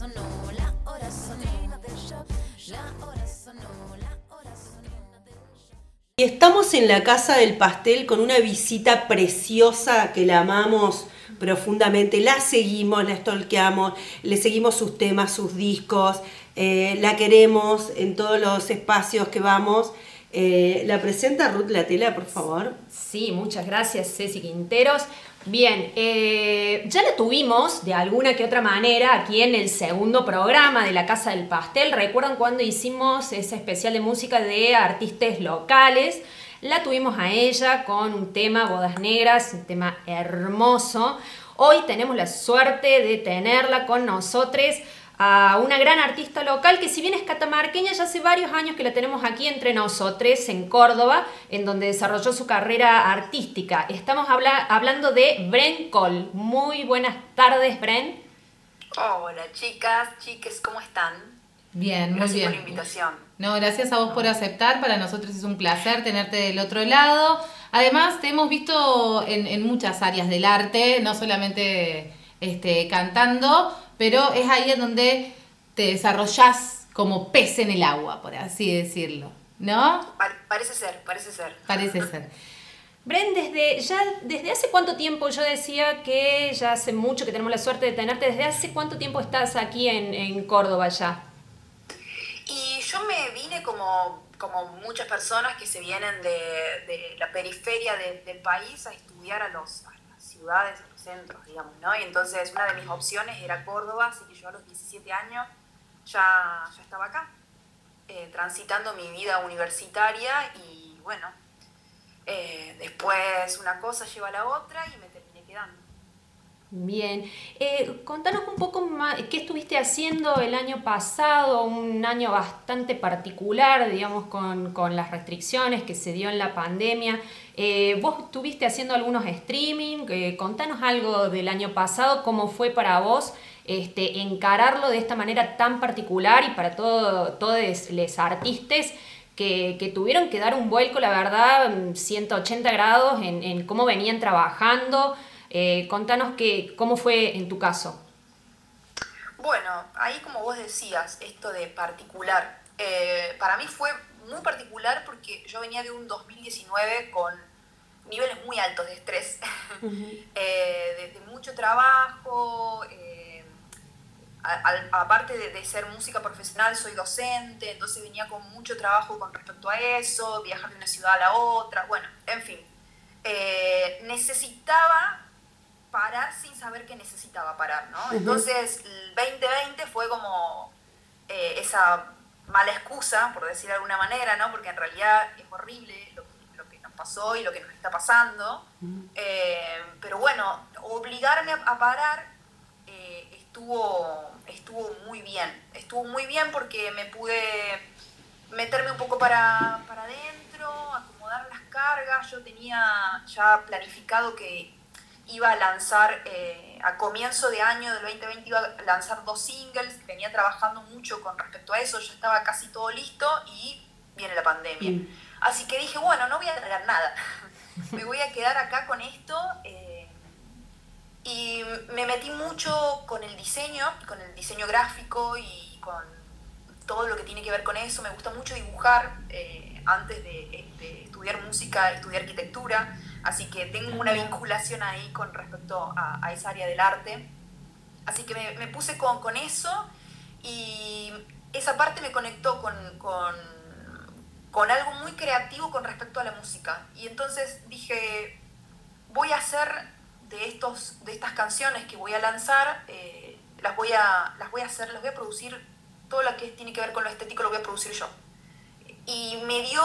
la hora sonó. La hora sonó, la hora sonó del shock. Y estamos en la Casa del Pastel con una visita preciosa que la amamos profundamente, la seguimos, la stalkeamos, le seguimos sus temas, sus discos, eh, la queremos en todos los espacios que vamos. Eh, ¿La presenta Ruth Latela, por favor? Sí, muchas gracias, Ceci Quinteros. Bien, eh, ya la tuvimos de alguna que otra manera aquí en el segundo programa de la Casa del Pastel. ¿Recuerdan cuando hicimos ese especial de música de artistas locales? La tuvimos a ella con un tema Bodas Negras, un tema hermoso. Hoy tenemos la suerte de tenerla con nosotros a una gran artista local que si bien es catamarqueña, ya hace varios años que la tenemos aquí entre nosotros en Córdoba, en donde desarrolló su carrera artística. Estamos hablando de Bren Cole. Muy buenas tardes, Bren. Hola chicas, chiques, ¿cómo están? Bien, muy bien. por la invitación. No, gracias a vos por aceptar. Para nosotros es un placer tenerte del otro lado. Además, te hemos visto en, en muchas áreas del arte, no solamente este, cantando, pero es ahí en donde te desarrollas como pez en el agua, por así decirlo, ¿no? parece ser, parece ser. Parece ser. Bren, desde, ya, ¿desde hace cuánto tiempo? Yo decía que ya hace mucho que tenemos la suerte de tenerte. ¿Desde hace cuánto tiempo estás aquí en, Córdoba ya? Y yo me vine como, como muchas personas que se vienen de, la periferia del país a estudiar a, los, a las ciudades, centros, digamos, ¿no? Y entonces una de mis opciones era Córdoba, así que yo a los 17 años ya, ya estaba acá, eh, transitando mi vida universitaria y bueno, eh, después una cosa lleva a la otra y me terminé quedando. Bien, eh, contanos un poco más, ¿qué estuviste haciendo el año pasado? Un año bastante particular, digamos, con, con las restricciones que se dio en la pandemia. Eh, vos estuviste haciendo algunos streaming, eh, contanos algo del año pasado, cómo fue para vos este, encararlo de esta manera tan particular y para todo, todos los artistas que, que, tuvieron que dar un vuelco, la verdad, 180 grados en, en cómo venían trabajando. Eh, contanos que, cómo fue en tu caso. Bueno, ahí como vos decías, esto de particular, eh, para mí fue muy particular porque yo venía de un 2019 con niveles muy altos de estrés, eh, de, mucho trabajo, aparte de, de, ser música profesional, soy docente, entonces venía con mucho trabajo con respecto a eso, viajar de una ciudad a la otra, bueno, en fin. necesitaba parar sin saber que necesitaba parar, ¿no? Entonces, el 2020 fue como eh, esa mala excusa, por decir de alguna manera, ¿no? Porque en realidad es horrible lo, que nos pasó y lo que nos está pasando. Eh, pero bueno, obligarme a, parar eh, estuvo, estuvo muy bien. Estuvo muy bien porque me pude meterme un poco para, para adentro, acomodar las cargas. Yo tenía ya planificado que iba a lanzar, eh, a comienzo de año del 2020 iba a lanzar dos singles, venía trabajando mucho con respecto a eso, ya estaba casi todo listo y viene la pandemia. Mm. Así que dije, bueno, no voy a traer nada, me voy a quedar acá con esto. Eh, y me metí mucho con el diseño, con el diseño gráfico y con todo lo que tiene que ver con eso. Me gusta mucho dibujar eh, antes de, de, estudiar música, estudiar arquitectura. Así que tengo una vinculación ahí con respecto a, esa área del arte. Así que me, puse con, con, eso y esa parte me conectó con, con, con, algo muy creativo con respecto a la música. Y entonces dije, voy a hacer de, estos, de estas canciones que voy a lanzar, eh, las, voy a, las voy a hacer, las voy a producir, todo lo que tiene que ver con lo estético lo voy a producir yo. Y me dio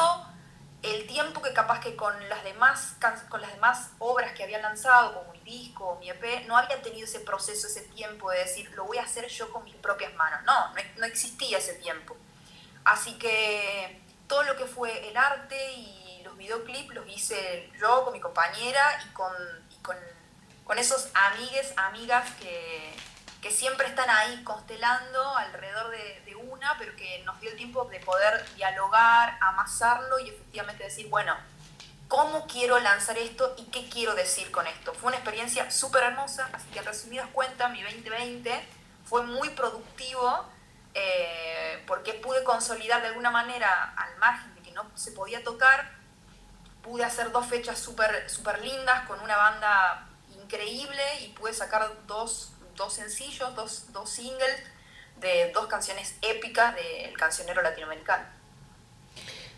el tiempo que capaz que con las demás, con las demás obras que habían lanzado, como mi disco o mi EP, no había tenido ese proceso, ese tiempo de decir, lo voy a hacer yo con mis propias manos. No, no, existía ese tiempo. Así que todo lo que fue el arte y los videoclips los hice yo con mi compañera y con, con, con esos amigues, amigas que, que siempre están ahí constelando alrededor de, una, pero que nos dio el tiempo de poder dialogar, amasarlo y efectivamente decir, bueno, ¿cómo quiero lanzar esto y qué quiero decir con esto? Fue una experiencia súper hermosa, así que en resumidas cuentas, mi 2020 fue muy productivo eh, porque pude consolidar de alguna manera, al margen de que no se podía tocar, pude hacer dos fechas súper super lindas con una banda increíble y pude sacar dos, dos sencillos, dos, dos singles de dos canciones épicas del cancionero latinoamericano.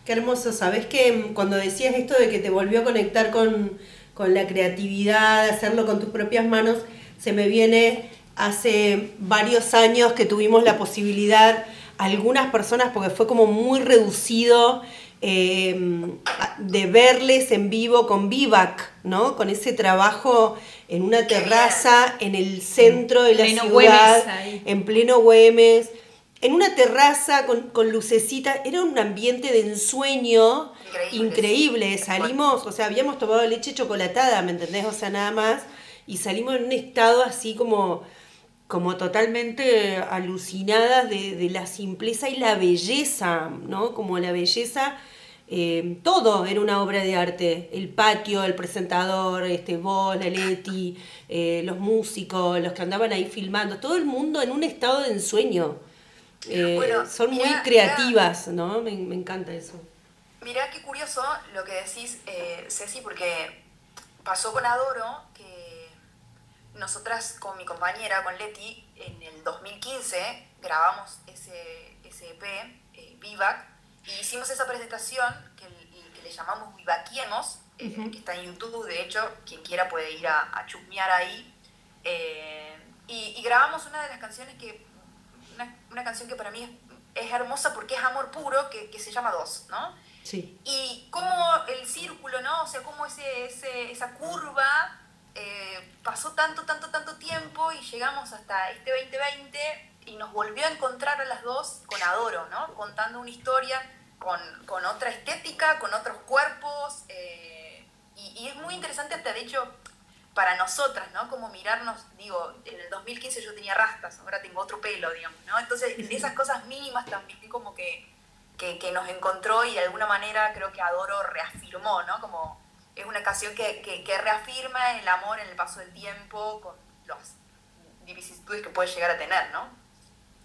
Qué hermoso, ¿sabes que cuando decías esto de que te volvió a conectar con, con la creatividad, hacerlo con tus propias manos, se me viene hace varios años que tuvimos la posibilidad, algunas personas, porque fue como muy reducido, eh, de verles en vivo con Vivac, ¿no? Con ese trabajo en una terraza en el centro de la ciudad, en pleno Güemes, en una terraza con, con lucecita, era un ambiente de ensueño increíble. Salimos, o sea, habíamos tomado leche chocolatada, ¿me entendés? O sea, nada más, y salimos en un estado así como como totalmente alucinadas de, de la simpleza y la belleza, ¿no? Como la belleza eh, todo era una obra de arte. El patio, el presentador, este, vos, la Leti, eh, los músicos, los que andaban ahí filmando, todo el mundo en un estado de ensueño. Eh, son muy creativas, ¿no? Me, encanta eso. Mirá qué curioso lo que decís, Ceci, porque pasó con Adoro que nosotras con mi compañera, con Leti, en el 2015 grabamos ese, ese EP, Vivac, y hicimos esa presentación que, le llamamos Vivaquiemos, eh, que está en YouTube, de hecho, quien quiera puede ir a, a chusmear ahí. Eh, y, grabamos una de las canciones que, una, canción que para mí es, hermosa porque es amor puro, que, se llama Dos, ¿no? Sí. Y cómo el círculo, ¿no? O sea, cómo ese, ese esa curva eh, pasó tanto, tanto, tanto tiempo y llegamos hasta este 2020 y nos volvió a encontrar a las dos con Adoro, ¿no? Contando una historia con, con otra estética, con otros cuerpos, eh, y, es muy interesante hasta de hecho para nosotras, ¿no? Como mirarnos, digo, en el 2015 yo tenía rastas, ahora tengo otro pelo, digamos, ¿no? Entonces, esas cosas mínimas también como que, que, que nos encontró y de alguna manera creo que Adoro reafirmó, ¿no? Como es una canción que, que, que reafirma el amor en el paso del tiempo, con las vicisitudes que puede llegar a tener, ¿no?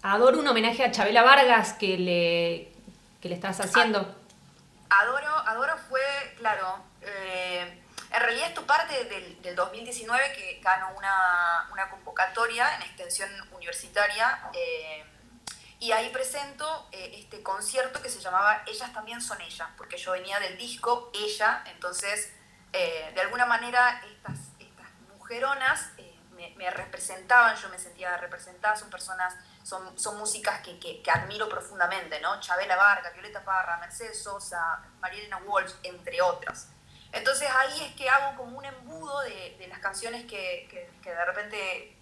Adoro un homenaje a Chabela Vargas que le, que le estás haciendo. Adoro, Adoro fue, claro, eh, en realidad esto parte del, del 2019 que ganó una, una, convocatoria en extensión universitaria eh, y ahí presento eh, este concierto que se llamaba Ellas también son ellas, porque yo venía del disco Ella, entonces de alguna manera estas, estas mujeronas me, me representaban, yo me sentía representada, son personas son, músicas que, admiro profundamente, ¿no? Chabela Vargas, Violeta Parra, Mercedes Sosa, Marielena Walsh, entre otras. Entonces ahí es que hago como un embudo de, las canciones que, de repente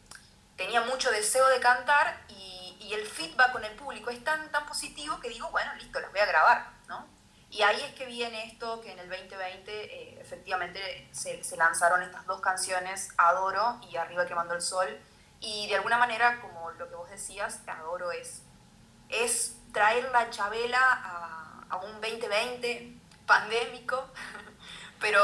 tenía mucho deseo de cantar y, el feedback con el público es tan, tan positivo que digo, bueno, listo, las voy a grabar, ¿no? Y ahí es que viene esto que en el 2020 eh, efectivamente se, lanzaron estas dos canciones, Adoro y Arriba quemando el sol, y de alguna manera, como lo que vos decías, adoro es, es traer la Chabela a, a un 2020 pandémico, pero,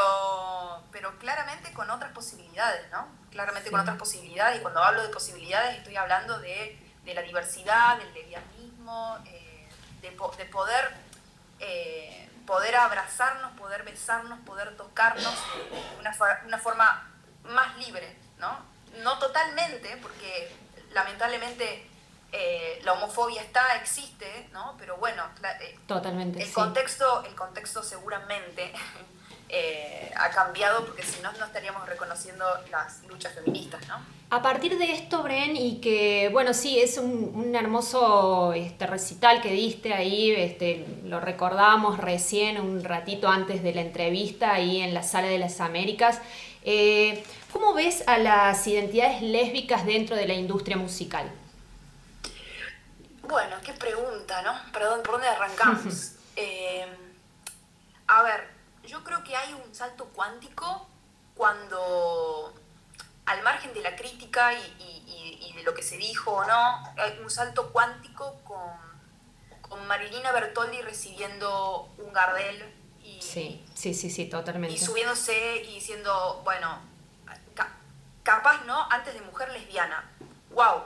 pero claramente con otras posibilidades, ¿no? Claramente con otras posibilidades, y cuando hablo de posibilidades estoy hablando de, de la diversidad, del lesbianismo, eh, de, de, poder, eh, poder abrazarnos, poder besarnos, poder tocarnos de una, una forma más libre, ¿no? No totalmente, porque lamentablemente eh, la homofobia está, existe, ¿no? Pero bueno, eh, totalmente. El contexto, el contexto seguramente eh, ha cambiado porque si no no estaríamos reconociendo las luchas feministas, ¿no? A partir de esto, Bren, y que, bueno, sí, es un, hermoso este, recital que diste ahí, este, lo recordamos recién, un ratito antes de la entrevista, ahí en la Sala de las Américas. Eh, ¿Cómo ves a las identidades lésbicas dentro de la industria musical? Bueno, qué pregunta, ¿no? Perdón, ¿por dónde arrancamos? Eh, a ver, yo creo que hay un salto cuántico cuando, al margen de la crítica y, de lo que se dijo o no, hay un salto cuántico con, con Marilina Bertoldi recibiendo un Gardel Sí, sí, sí, sí, totalmente. Y subiéndose y diciendo, bueno, capaz, ¿no? Antes de mujer lesbiana. ¡Wow!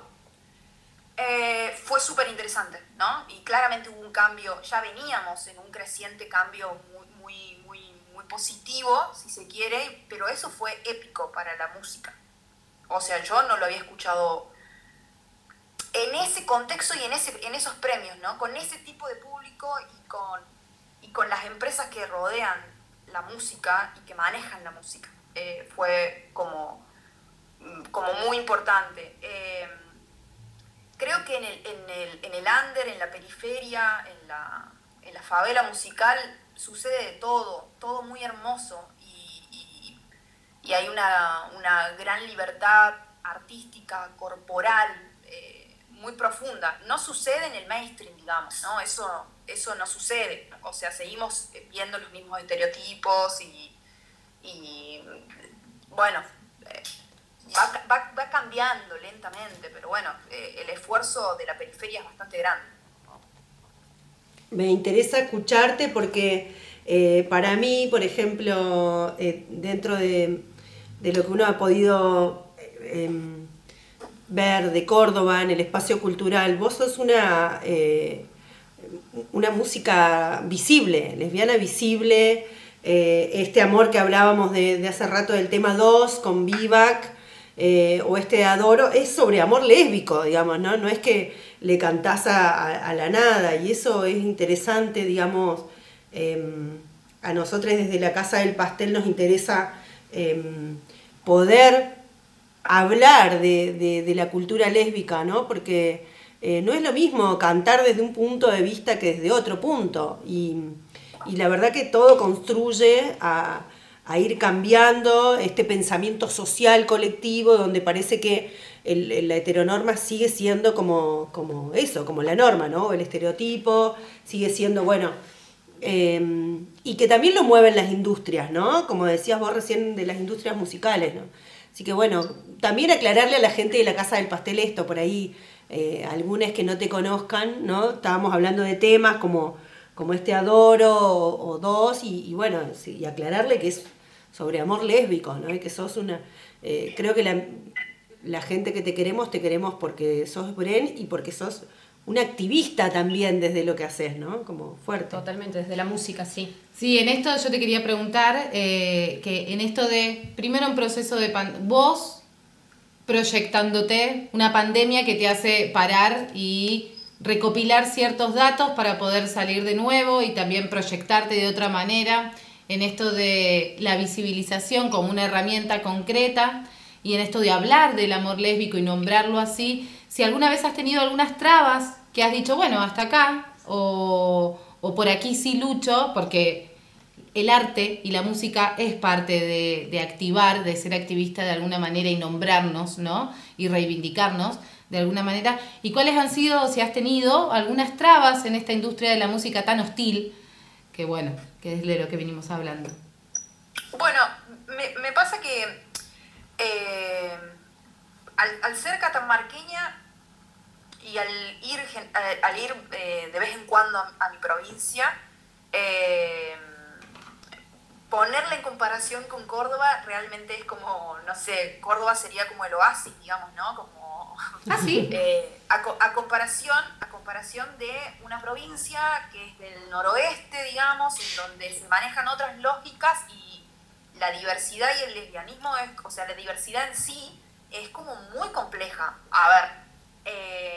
eh, fue súper interesante, ¿no? Y claramente hubo un cambio, ya veníamos en un creciente cambio muy, muy, muy, muy positivo, si se quiere, pero eso fue épico para la música. O sea, yo no lo había escuchado en ese contexto y en, ese, en esos premios, ¿no? Con ese tipo de público y con, con las empresas que rodean la música y que manejan la música. Eh, fue como, como muy importante. Eh, creo que en el, en, el, en el under, en la periferia, en la, en la favela musical, sucede de todo, todo muy hermoso y, y, y hay una, una, gran libertad artística, corporal, muy profunda. No sucede en el mainstream, digamos, ¿no? Eso, eso no sucede. O sea, seguimos viendo los mismos estereotipos y, y bueno, eh, va, va, va, cambiando lentamente, pero bueno, eh, el esfuerzo de la periferia es bastante grande. Me interesa escucharte porque eh, para mí, por ejemplo, dentro de, de, lo que uno ha podido em, ver de Córdoba en el espacio cultural, vos sos una, eh, una música visible, lesbiana visible, este amor que hablábamos de, hace rato del tema 2 con Vivac, eh, o este adoro, es sobre amor lésbico, digamos, ¿no? No es que le cantás a, a, la nada, y eso es interesante, digamos, eh, a nosotros desde la Casa del Pastel nos interesa eh, poder hablar de, la cultura lésbica, ¿no? Porque eh, no es lo mismo cantar desde un punto de vista que desde otro punto, y, la verdad que todo construye a ir cambiando este pensamiento social colectivo donde parece que la heteronorma sigue siendo como, eso, como la norma, ¿no? El estereotipo sigue siendo, bueno, eh, y que también lo mueven las industrias, ¿no? Como decías vos recién de las industrias musicales, ¿no? Así que bueno, también aclararle a la gente de la Casa del Pastel esto, por ahí, eh, algunas que no te conozcan, ¿no? Estábamos hablando de temas como, como este adoro o, dos, y, y bueno, sí, y aclararle que es sobre amor lésbico, ¿no? Y que sos una... Eh, creo que la, la, gente que te queremos, te queremos porque sos Bren y porque sos una activista también desde lo que haces, ¿no? Como fuerte. Totalmente, desde la música, sí. Sí, en esto yo te quería preguntar, eh, que en esto de, primero un proceso de... Pan proyectándote una pandemia que te hace parar y recopilar ciertos datos para poder salir de nuevo y también proyectarte de otra manera en esto de la visibilización como una herramienta concreta y en esto de hablar del amor lésbico y nombrarlo así, si alguna vez has tenido algunas trabas que has dicho, bueno, hasta acá, o, o por aquí sí lucho, porque el arte y la música es parte de, de, activar, de ser activista de alguna manera y nombrarnos, ¿no? Y reivindicarnos de alguna manera. ¿Y cuáles han sido, si has tenido, algunas trabas en esta industria de la música tan hostil? Que bueno, que es de lo que venimos hablando. Bueno, me, pasa que eh, al, al, ser catamarqueña y al ir, al, al ir eh, de vez en cuando a, a mi provincia, eh, ponerla en comparación con Córdoba realmente es como, no sé, Córdoba sería como el oasis, digamos, ¿no? Como ¿Ah, sí? eh, a, a, comparación, a comparación de una provincia que es del noroeste, digamos, en donde se manejan otras lógicas y la diversidad y el lesbianismo, es, o sea, la diversidad en sí es como muy compleja. A ver, eh,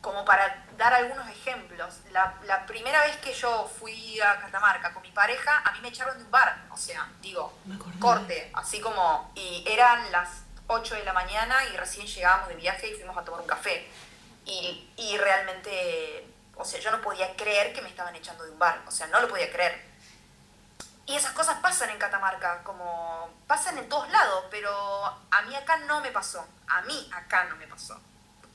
como para dar algunos ejemplos, la, la, primera vez que yo fui a Catamarca con mi pareja, a mí me echaron de un bar, o sea, digo, corte, así como, y eran las 8 de la mañana y recién llegábamos de viaje y fuimos a tomar un café. Y, y, realmente, o sea, yo no podía creer que me estaban echando de un bar, o sea, no lo podía creer. Y esas cosas pasan en Catamarca, como pasan en todos lados, pero a mí acá no me pasó, a mí acá no me pasó.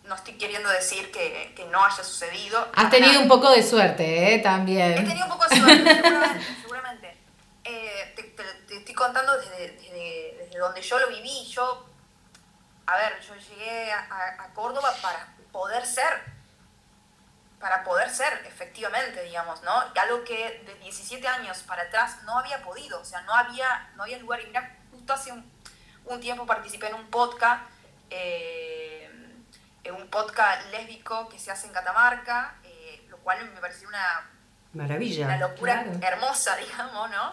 No estoy queriendo decir que, que no haya sucedido. Has tenido un poco de suerte, ¿eh? También. He tenido un poco de suerte, seguramente. seguramente. Eh, te, te, te, estoy contando desde, desde, desde donde yo lo viví. Yo a ver, yo llegué a, a, Córdoba para poder ser, para poder ser, efectivamente, digamos, ¿no? Algo que de 17 años para atrás no había podido, o sea, no había, no había lugar. Y mira, justo hace un, un tiempo participé en un podcast eh, un podcast lésbico que se hace en Catamarca, lo cual me pareció una, Maravilla. una locura hermosa, digamos, ¿no?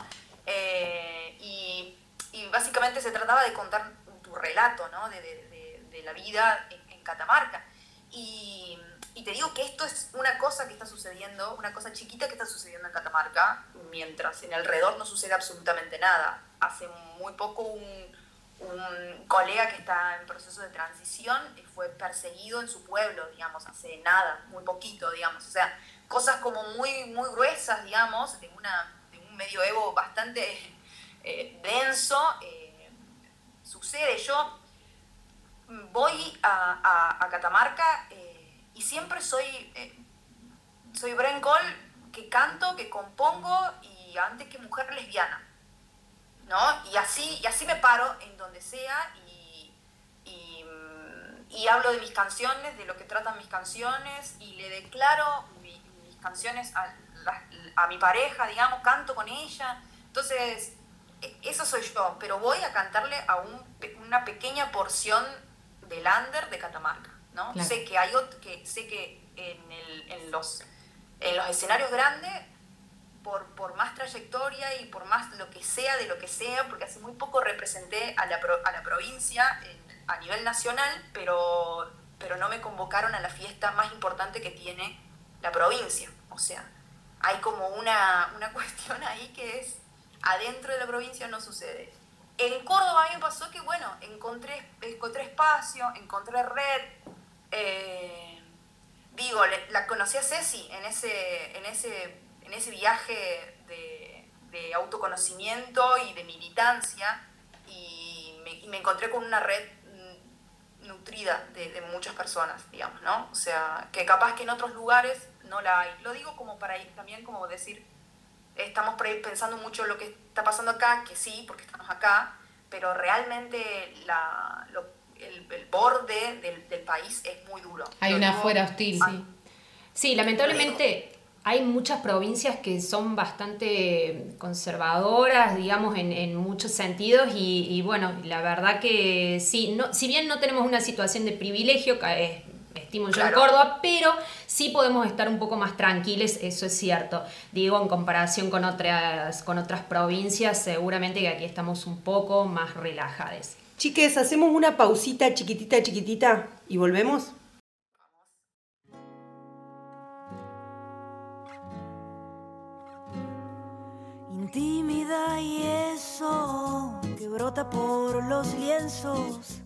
y, y, básicamente se trataba de contar tu relato, ¿no? De, de, de la vida en, en Catamarca. Y, y te digo que esto es una cosa que está sucediendo, una cosa chiquita que está sucediendo en Catamarca, mientras en alrededor no sucede absolutamente nada. Hace muy poco un, un colega que está en proceso de transición fue perseguido en su pueblo, digamos, hace nada, muy poquito, digamos. O sea, cosas como muy, muy gruesas, digamos, de, una, de un medioevo bastante eh, denso, eh, sucede. Yo voy a, a, Catamarca eh, y siempre soy, soy Bren Cole que canto, que compongo y antes que mujer lesbiana. ¿No? Y así, y así me paro en donde sea y, y, y, hablo de mis canciones, de lo que tratan mis canciones y le declaro mi, mis canciones a, a mi pareja, digamos, canto con ella. Entonces, e, eso soy yo, pero voy a cantarle a un, una pequeña porción del under de Catamarca. ¿no? Claro. Sé que hay que sé que en, el, en, los, en los escenarios grandes, por, por, más trayectoria y por más lo que sea de lo que sea, porque hace muy poco representé a la, a la provincia en, a nivel nacional, pero, pero no me convocaron a la fiesta más importante que tiene la provincia. O sea, hay como una, una cuestión ahí que es, adentro de la provincia no sucede. En Córdoba a mí me pasó que, bueno, encontré, encontré espacio, encontré red, eh, digo, la conocí a Ceci en ese, en ese, en ese viaje de, de autoconocimiento y de militancia y me, y me, encontré con una red nutrida de, de, muchas personas, digamos, ¿no? O sea, que capaz que en otros lugares no la hay. Lo digo como para ir también como decir, estamos pensando mucho lo que está pasando acá, que sí, porque estamos acá, pero realmente la, lo, el, el borde del, del, país es muy duro. Hay una afuera hostil, sí. Sí, lamentablemente hay muchas provincias que son bastante conservadoras, digamos, en, en muchos sentidos y, y, bueno, la verdad que sí, no, si bien no tenemos una situación de privilegio, es, estimo yo claro. en Córdoba, pero sí podemos estar un poco más tranquiles, eso es cierto. Digo, en comparación con otras, con otras provincias, seguramente que aquí estamos un poco más relajadas. Chiques, hacemos una pausita chiquitita, chiquitita y volvemos. Intimidad y eso que brota por los lienzos.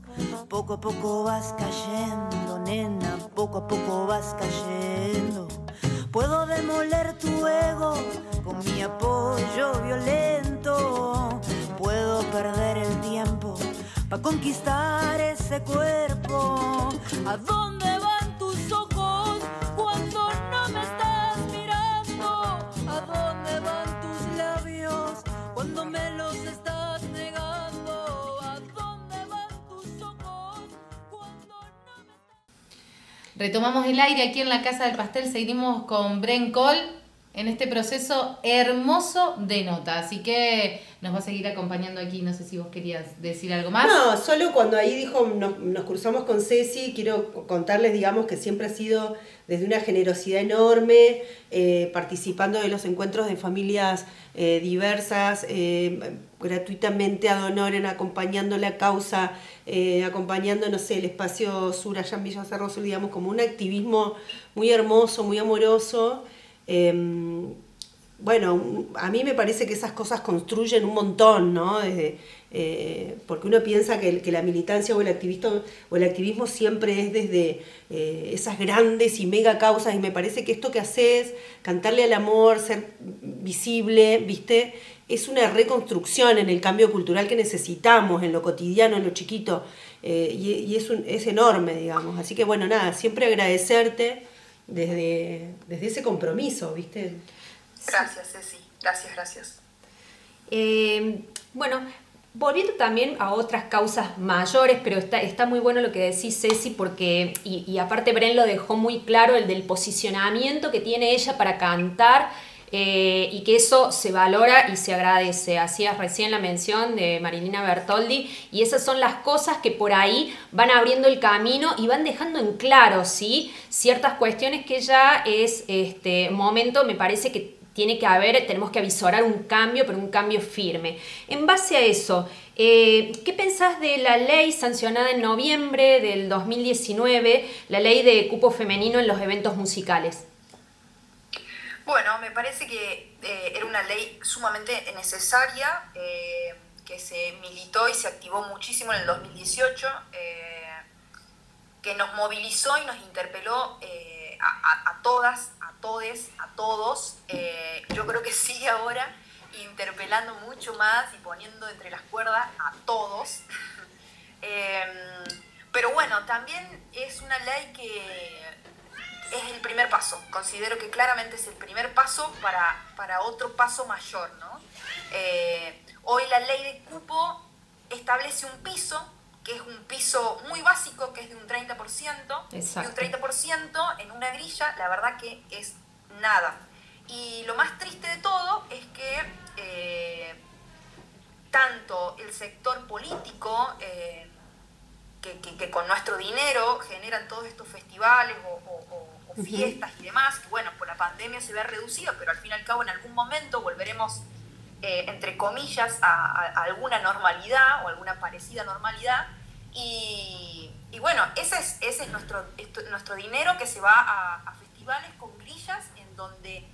Poco a poco vas cayendo, nena, poco a poco vas cayendo. Puedo demoler tu ego con mi apoyo violento. Puedo perder el tiempo para conquistar ese cuerpo. ¿A dónde Retomamos el aire aquí en la Casa del Pastel, seguimos con Bren Cole en este proceso hermoso de nota. Así que nos va a seguir acompañando aquí. No sé si vos querías decir algo más. No, solo cuando ahí dijo, nos, nos cruzamos con Ceci, quiero contarles, digamos, que siempre ha sido desde una generosidad enorme, eh, participando de los encuentros de familias eh, diversas, eh, gratuitamente ad honorem, acompañando la causa, eh, acompañando, no sé, el espacio sur allá en Villa Cerro digamos, como un activismo muy hermoso, muy amoroso. Eh, bueno, a mí me parece que esas cosas construyen un montón, ¿no? Eh, porque uno piensa que, la militancia o el, activismo, o el activismo siempre es desde eh, esas grandes y mega causas y me parece que esto que haces, cantarle al amor, ser visible, ¿viste? Es una reconstrucción en el cambio cultural que necesitamos, en lo cotidiano, en lo chiquito, eh, y, y es, un, es enorme, digamos. Así que bueno, nada, siempre agradecerte desde, desde ese compromiso, ¿viste? Gracias, Ceci. Gracias, gracias. Eh, bueno, volviendo también a otras causas mayores, pero está, está muy bueno lo que decís, Ceci, porque, y, y aparte Bren lo dejó muy claro, el del posicionamiento que tiene ella para cantar eh, y que eso se valora y se agradece. Hacías recién la mención de Marilina Bertoldi y esas son las cosas que por ahí van abriendo el camino y van dejando en claro, ¿sí? Ciertas cuestiones que ya es este momento, me parece que tiene que haber, tenemos que avisorar un cambio, pero un cambio firme. En base a eso, eh, ¿qué pensás de la ley sancionada en noviembre del 2019, la ley de cupo femenino en los eventos musicales? Bueno, me parece que eh, era una ley sumamente necesaria, eh, que se militó y se activó muchísimo en el 2018, que nos movilizó y nos interpeló a, a, todas, a todes, a todos. yo creo que sigue ahora interpelando mucho más y poniendo entre las cuerdas a todos. Pero bueno, también es una ley que es el primer paso. Considero que claramente es el primer paso para, para otro paso mayor. ¿no? Eh, hoy la ley de cupo establece un piso, que es un piso muy básico, que es de un 30%, y un 30% en una grilla, la verdad que es nada. Y lo más triste de todo es que eh, tanto el sector político, eh, que, con nuestro dinero generan todos estos festivales o, fiestas y demás, que bueno, por la pandemia se ve reducido, pero al fin y al cabo en algún momento volveremos, eh, entre comillas, a, alguna normalidad o alguna parecida normalidad. Y, bueno, ese es, ese es nuestro, nuestro dinero que se va a, a festivales con grillas en donde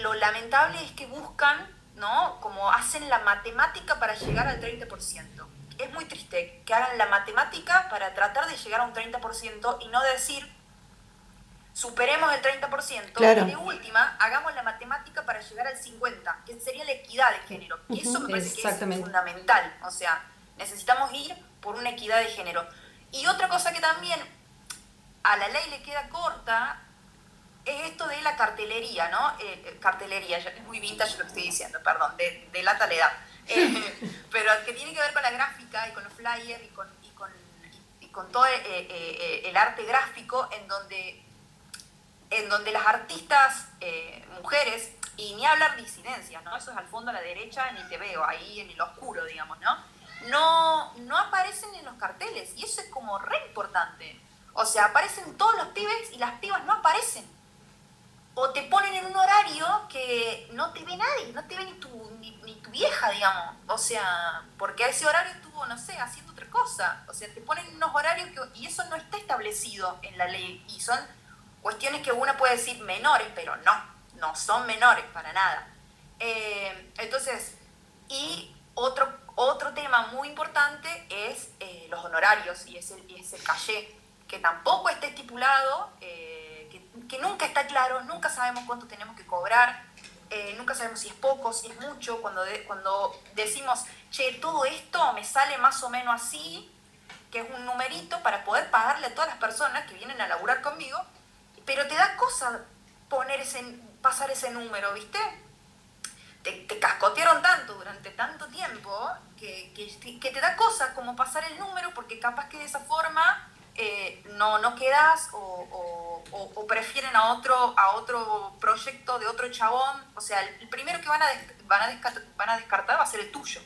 lo lamentable es que buscan, ¿no? Como hacen la matemática para llegar al 30%. Es muy triste que hagan la matemática para tratar de llegar a un 30% y no decir, superemos el 30% y de última, hagamos la matemática para llegar al 50%, que sería la equidad de género. Y eso me parece que es fundamental. O sea, necesitamos ir por una equidad de género. Y otra cosa que también a la ley le queda corta es esto de la cartelería, ¿no? Eh, eh, cartelería, es muy vintage lo que estoy diciendo, perdón, de, de la taledad. Eh, pero que tiene que ver con la gráfica y con los flyers y con, y con, y con todo el arte gráfico en donde, en donde las artistas mujeres, y ni hablar disidencias, ¿no? Eso es al fondo a la derecha, ni te veo, ahí en el oscuro, digamos, ¿no? No, no aparecen en los carteles y eso es como re importante. O sea, aparecen todos los pibes y las pibas no aparecen o te ponen en un horario que no te ve nadie, no te ve ni tu, ni, tu vieja, digamos. O sea, porque a ese horario estuvo, no sé, haciendo otra cosa. O sea, te ponen unos horarios que, y eso no está establecido en la ley. Y son cuestiones que uno puede decir menores, pero no, no son menores para nada. Eh, entonces, y otro, otro tema muy importante es eh, los honorarios y ese, y ese calle, que tampoco está estipulado. Eh, que nunca está claro, nunca sabemos cuánto tenemos que cobrar, eh, nunca sabemos si es poco, si es mucho, cuando, cuando decimos, che, todo esto me sale más o menos así, que es un numerito para poder pagarle a todas las personas que vienen a laburar conmigo, pero te da cosa poner ese, pasar ese número, ¿viste? Te, te cascotearon tanto durante tanto tiempo que, que, que te da cosa como pasar el número porque capaz que de esa forma eh, no, no quedas o, prefieren a otro, a otro proyecto de otro chabón. O sea, el primero que van a, van a, descartar, van a descartar va a ser el tuyo.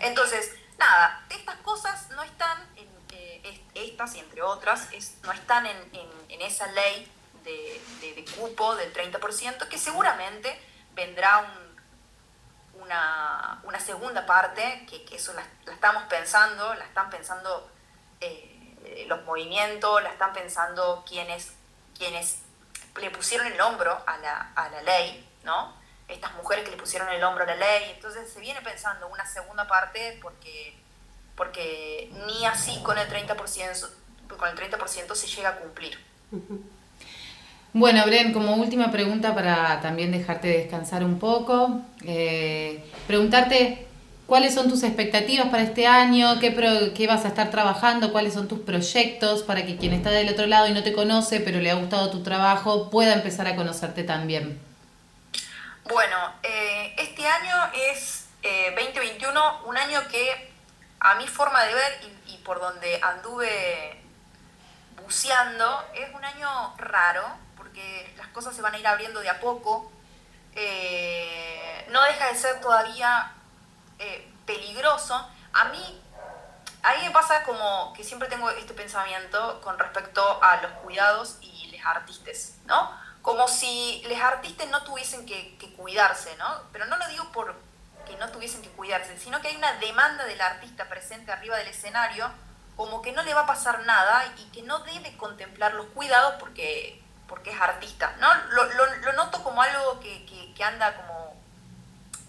Entonces, nada, estas cosas no están, en, estas y entre otras, no están en, esa ley de, cupo del 30%, que seguramente vendrá un, una, segunda parte, que, eso la, estamos pensando, la están pensando eh, los movimientos, la están pensando quienes, quienes le pusieron el hombro a la, a la ley, ¿no? Estas mujeres que le pusieron el hombro a la ley. Entonces se viene pensando una segunda parte porque, porque ni así con el 30%, con el 30 se llega a cumplir. Bueno, Bren, como última pregunta para también dejarte descansar un poco, eh, preguntarte ¿Cuáles son tus expectativas para este año? ¿Qué, ¿Qué, vas a estar trabajando? ¿Cuáles son tus proyectos para que quien está del otro lado y no te conoce, pero le ha gustado tu trabajo, pueda empezar a conocerte también? Bueno, eh, este año es 2021, eh, un año que a mi forma de ver y, por donde anduve buceando, es un año raro, porque las cosas se van a ir abriendo de a poco eh, no deja de ser todavía eh, peligroso. A mí, a mí me pasa como que siempre tengo este pensamiento con respecto a los cuidados y los artistas, ¿no? Como si los artistas no tuviesen que, que cuidarse, ¿no? Pero no lo digo por que no tuviesen que cuidarse, sino que hay una demanda del artista presente arriba del escenario como que no le va a pasar nada y que no debe contemplar los cuidados porque, porque es artista. ¿no? Lo, noto como algo que, que, anda como,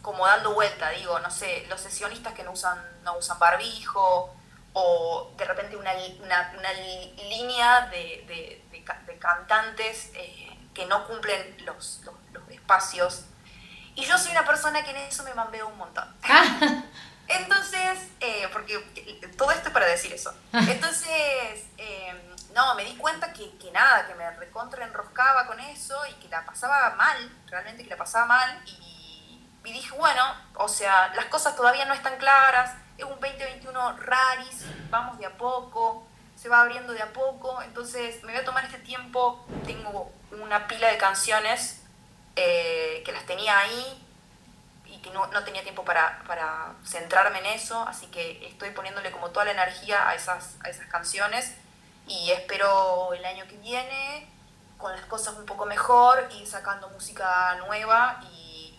como dando vuelta, digo, no sé, los sesionistas que no usan, no usan barbijo o de repente una, una, línea de, de, cantantes eh, que no cumplen los, los, espacios. Y yo soy una persona que en eso me mambeo un montón. Entonces, eh, porque todo esto es para decir eso. Entonces, em, no, me di cuenta que, que, nada, que me recontra enroscaba con eso y que la pasaba mal, realmente que la pasaba mal. Y, y dije, bueno, o sea, las cosas todavía no están claras, es un 2021 raris, vamos de a poco, se va abriendo de a poco. Entonces, me voy a tomar este tiempo, tengo una pila de canciones eh, que las tenía ahí que no, no tenía tiempo para, para, centrarme en eso, así que estoy poniéndole como toda la energía a esas, a esas canciones y espero el año que viene con las cosas un poco mejor y sacando música nueva y,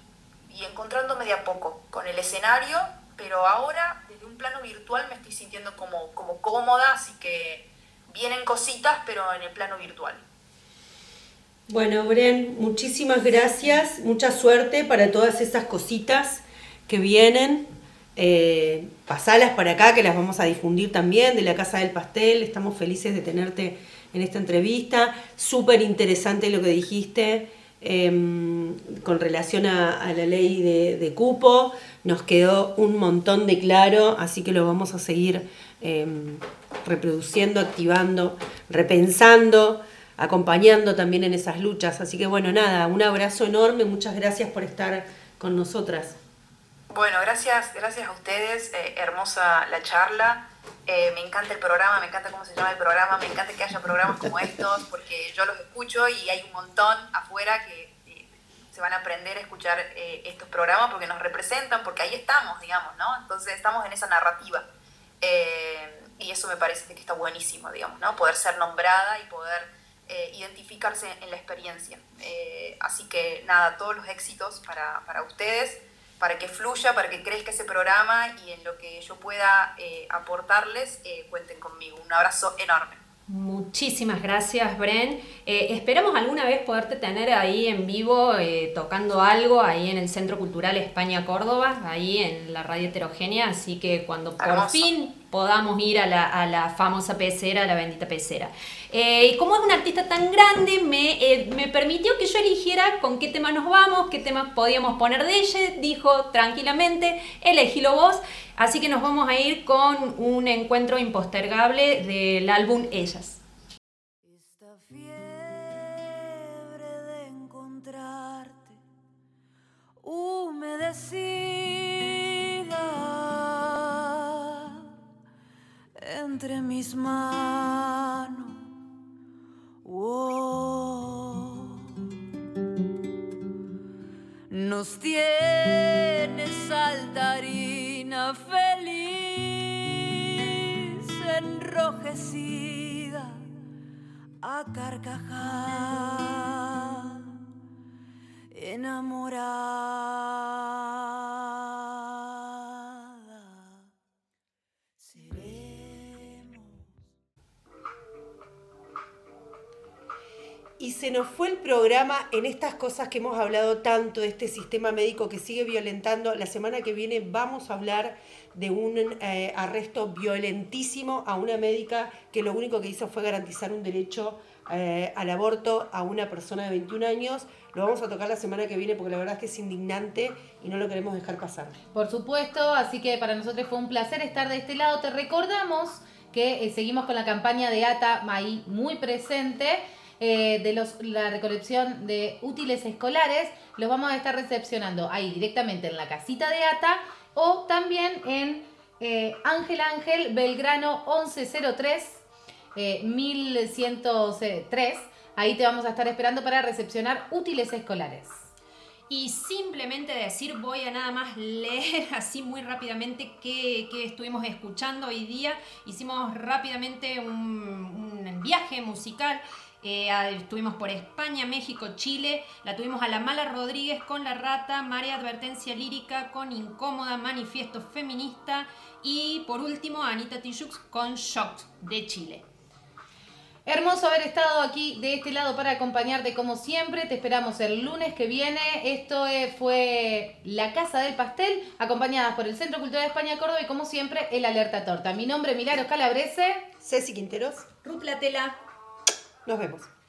y encontrándome de a poco con el escenario, pero ahora desde un plano virtual me estoy sintiendo como, como cómoda, así que vienen cositas, pero en el plano virtual. Bueno, Bren, muchísimas gracias, mucha suerte para todas esas cositas que vienen. Eh, pasalas para acá, que las vamos a difundir también, de la Casa del Pastel. Estamos felices de tenerte en esta entrevista. Súper interesante lo que dijiste em, con relación a, la ley de, cupo. Nos quedó un montón de claro, así que lo vamos a seguir em, reproduciendo, activando, repensando acompañando también en esas luchas. Así que bueno, nada, un abrazo enorme, muchas gracias por estar con nosotras. Bueno, gracias, gracias a ustedes, eh, hermosa la charla. Eh, me encanta el programa, me encanta cómo se llama el programa, me encanta que haya programas como estos, porque yo los escucho y hay un montón afuera que eh, se van a aprender a escuchar estos programas porque nos representan, porque ahí estamos, digamos, ¿no? Entonces estamos en esa narrativa. y eso me parece que está buenísimo, digamos, ¿no? Poder ser nombrada y poder eh, identificarse en la experiencia. Eh, así que nada, todos los éxitos para, para, ustedes, para que fluya, para que crezca ese programa y en lo que yo pueda eh, aportarles, cuenten conmigo. Un abrazo enorme. Muchísimas gracias, Bren. esperamos alguna vez poderte tener ahí en vivo tocando algo ahí en el Centro Cultural España Córdoba, ahí en la radio heterogénea, así que cuando por fin podamos ir a la, a la famosa pecera, a la bendita pecera. Eh, y como es un artista tan grande, me, eh, me, permitió que yo eligiera con qué tema nos vamos, qué tema podíamos poner de ella. Dijo tranquilamente, elegílo vos. Así que nos vamos a ir con un encuentro impostergable del álbum Ellas. Esta fiebre de encontrarte, entre mis manos. Nos tiene saltarina feliz, enrojecida a carcajar, enamorada. Se nos fue el programa en estas cosas que hemos hablado tanto de este sistema médico que sigue violentando. La semana que viene vamos a hablar de un eh, arresto violentísimo a una médica que lo único que hizo fue garantizar un derecho eh, al aborto a una persona de 21 años. Lo vamos a tocar la semana que viene porque la verdad es que es indignante y no lo queremos dejar pasar. Por supuesto, así que para nosotros fue un placer estar de este lado. Te recordamos que eh, seguimos con la campaña de ATA Maí muy presente. Eh, de los, la recolección de útiles escolares, los vamos a estar recepcionando ahí directamente en la casita de ATA o también en eh, Ángel Ángel Belgrano 1103 1103. Eh, ahí te vamos a estar esperando para recepcionar útiles escolares. y simplemente decir, voy a nada más leer así muy rápidamente qué, estuvimos escuchando hoy día. Hicimos rápidamente un, viaje musical. Eh, estuvimos por España, México, Chile. La tuvimos a La Mala Rodríguez con La Rata, María Advertencia Lírica con Incómoda, Manifiesto Feminista. Y por último, Anita Tijoux con Shock de Chile. Hermoso haber estado aquí de este lado para acompañarte como siempre. Te esperamos el lunes que viene. Esto fue La Casa del Pastel, acompañadas por el Centro Cultural de España Córdoba y como siempre el Alerta Torta. Mi nombre es Milagros Calabrese. Ceci Quinteros. Ruth Platela. Nos vemos.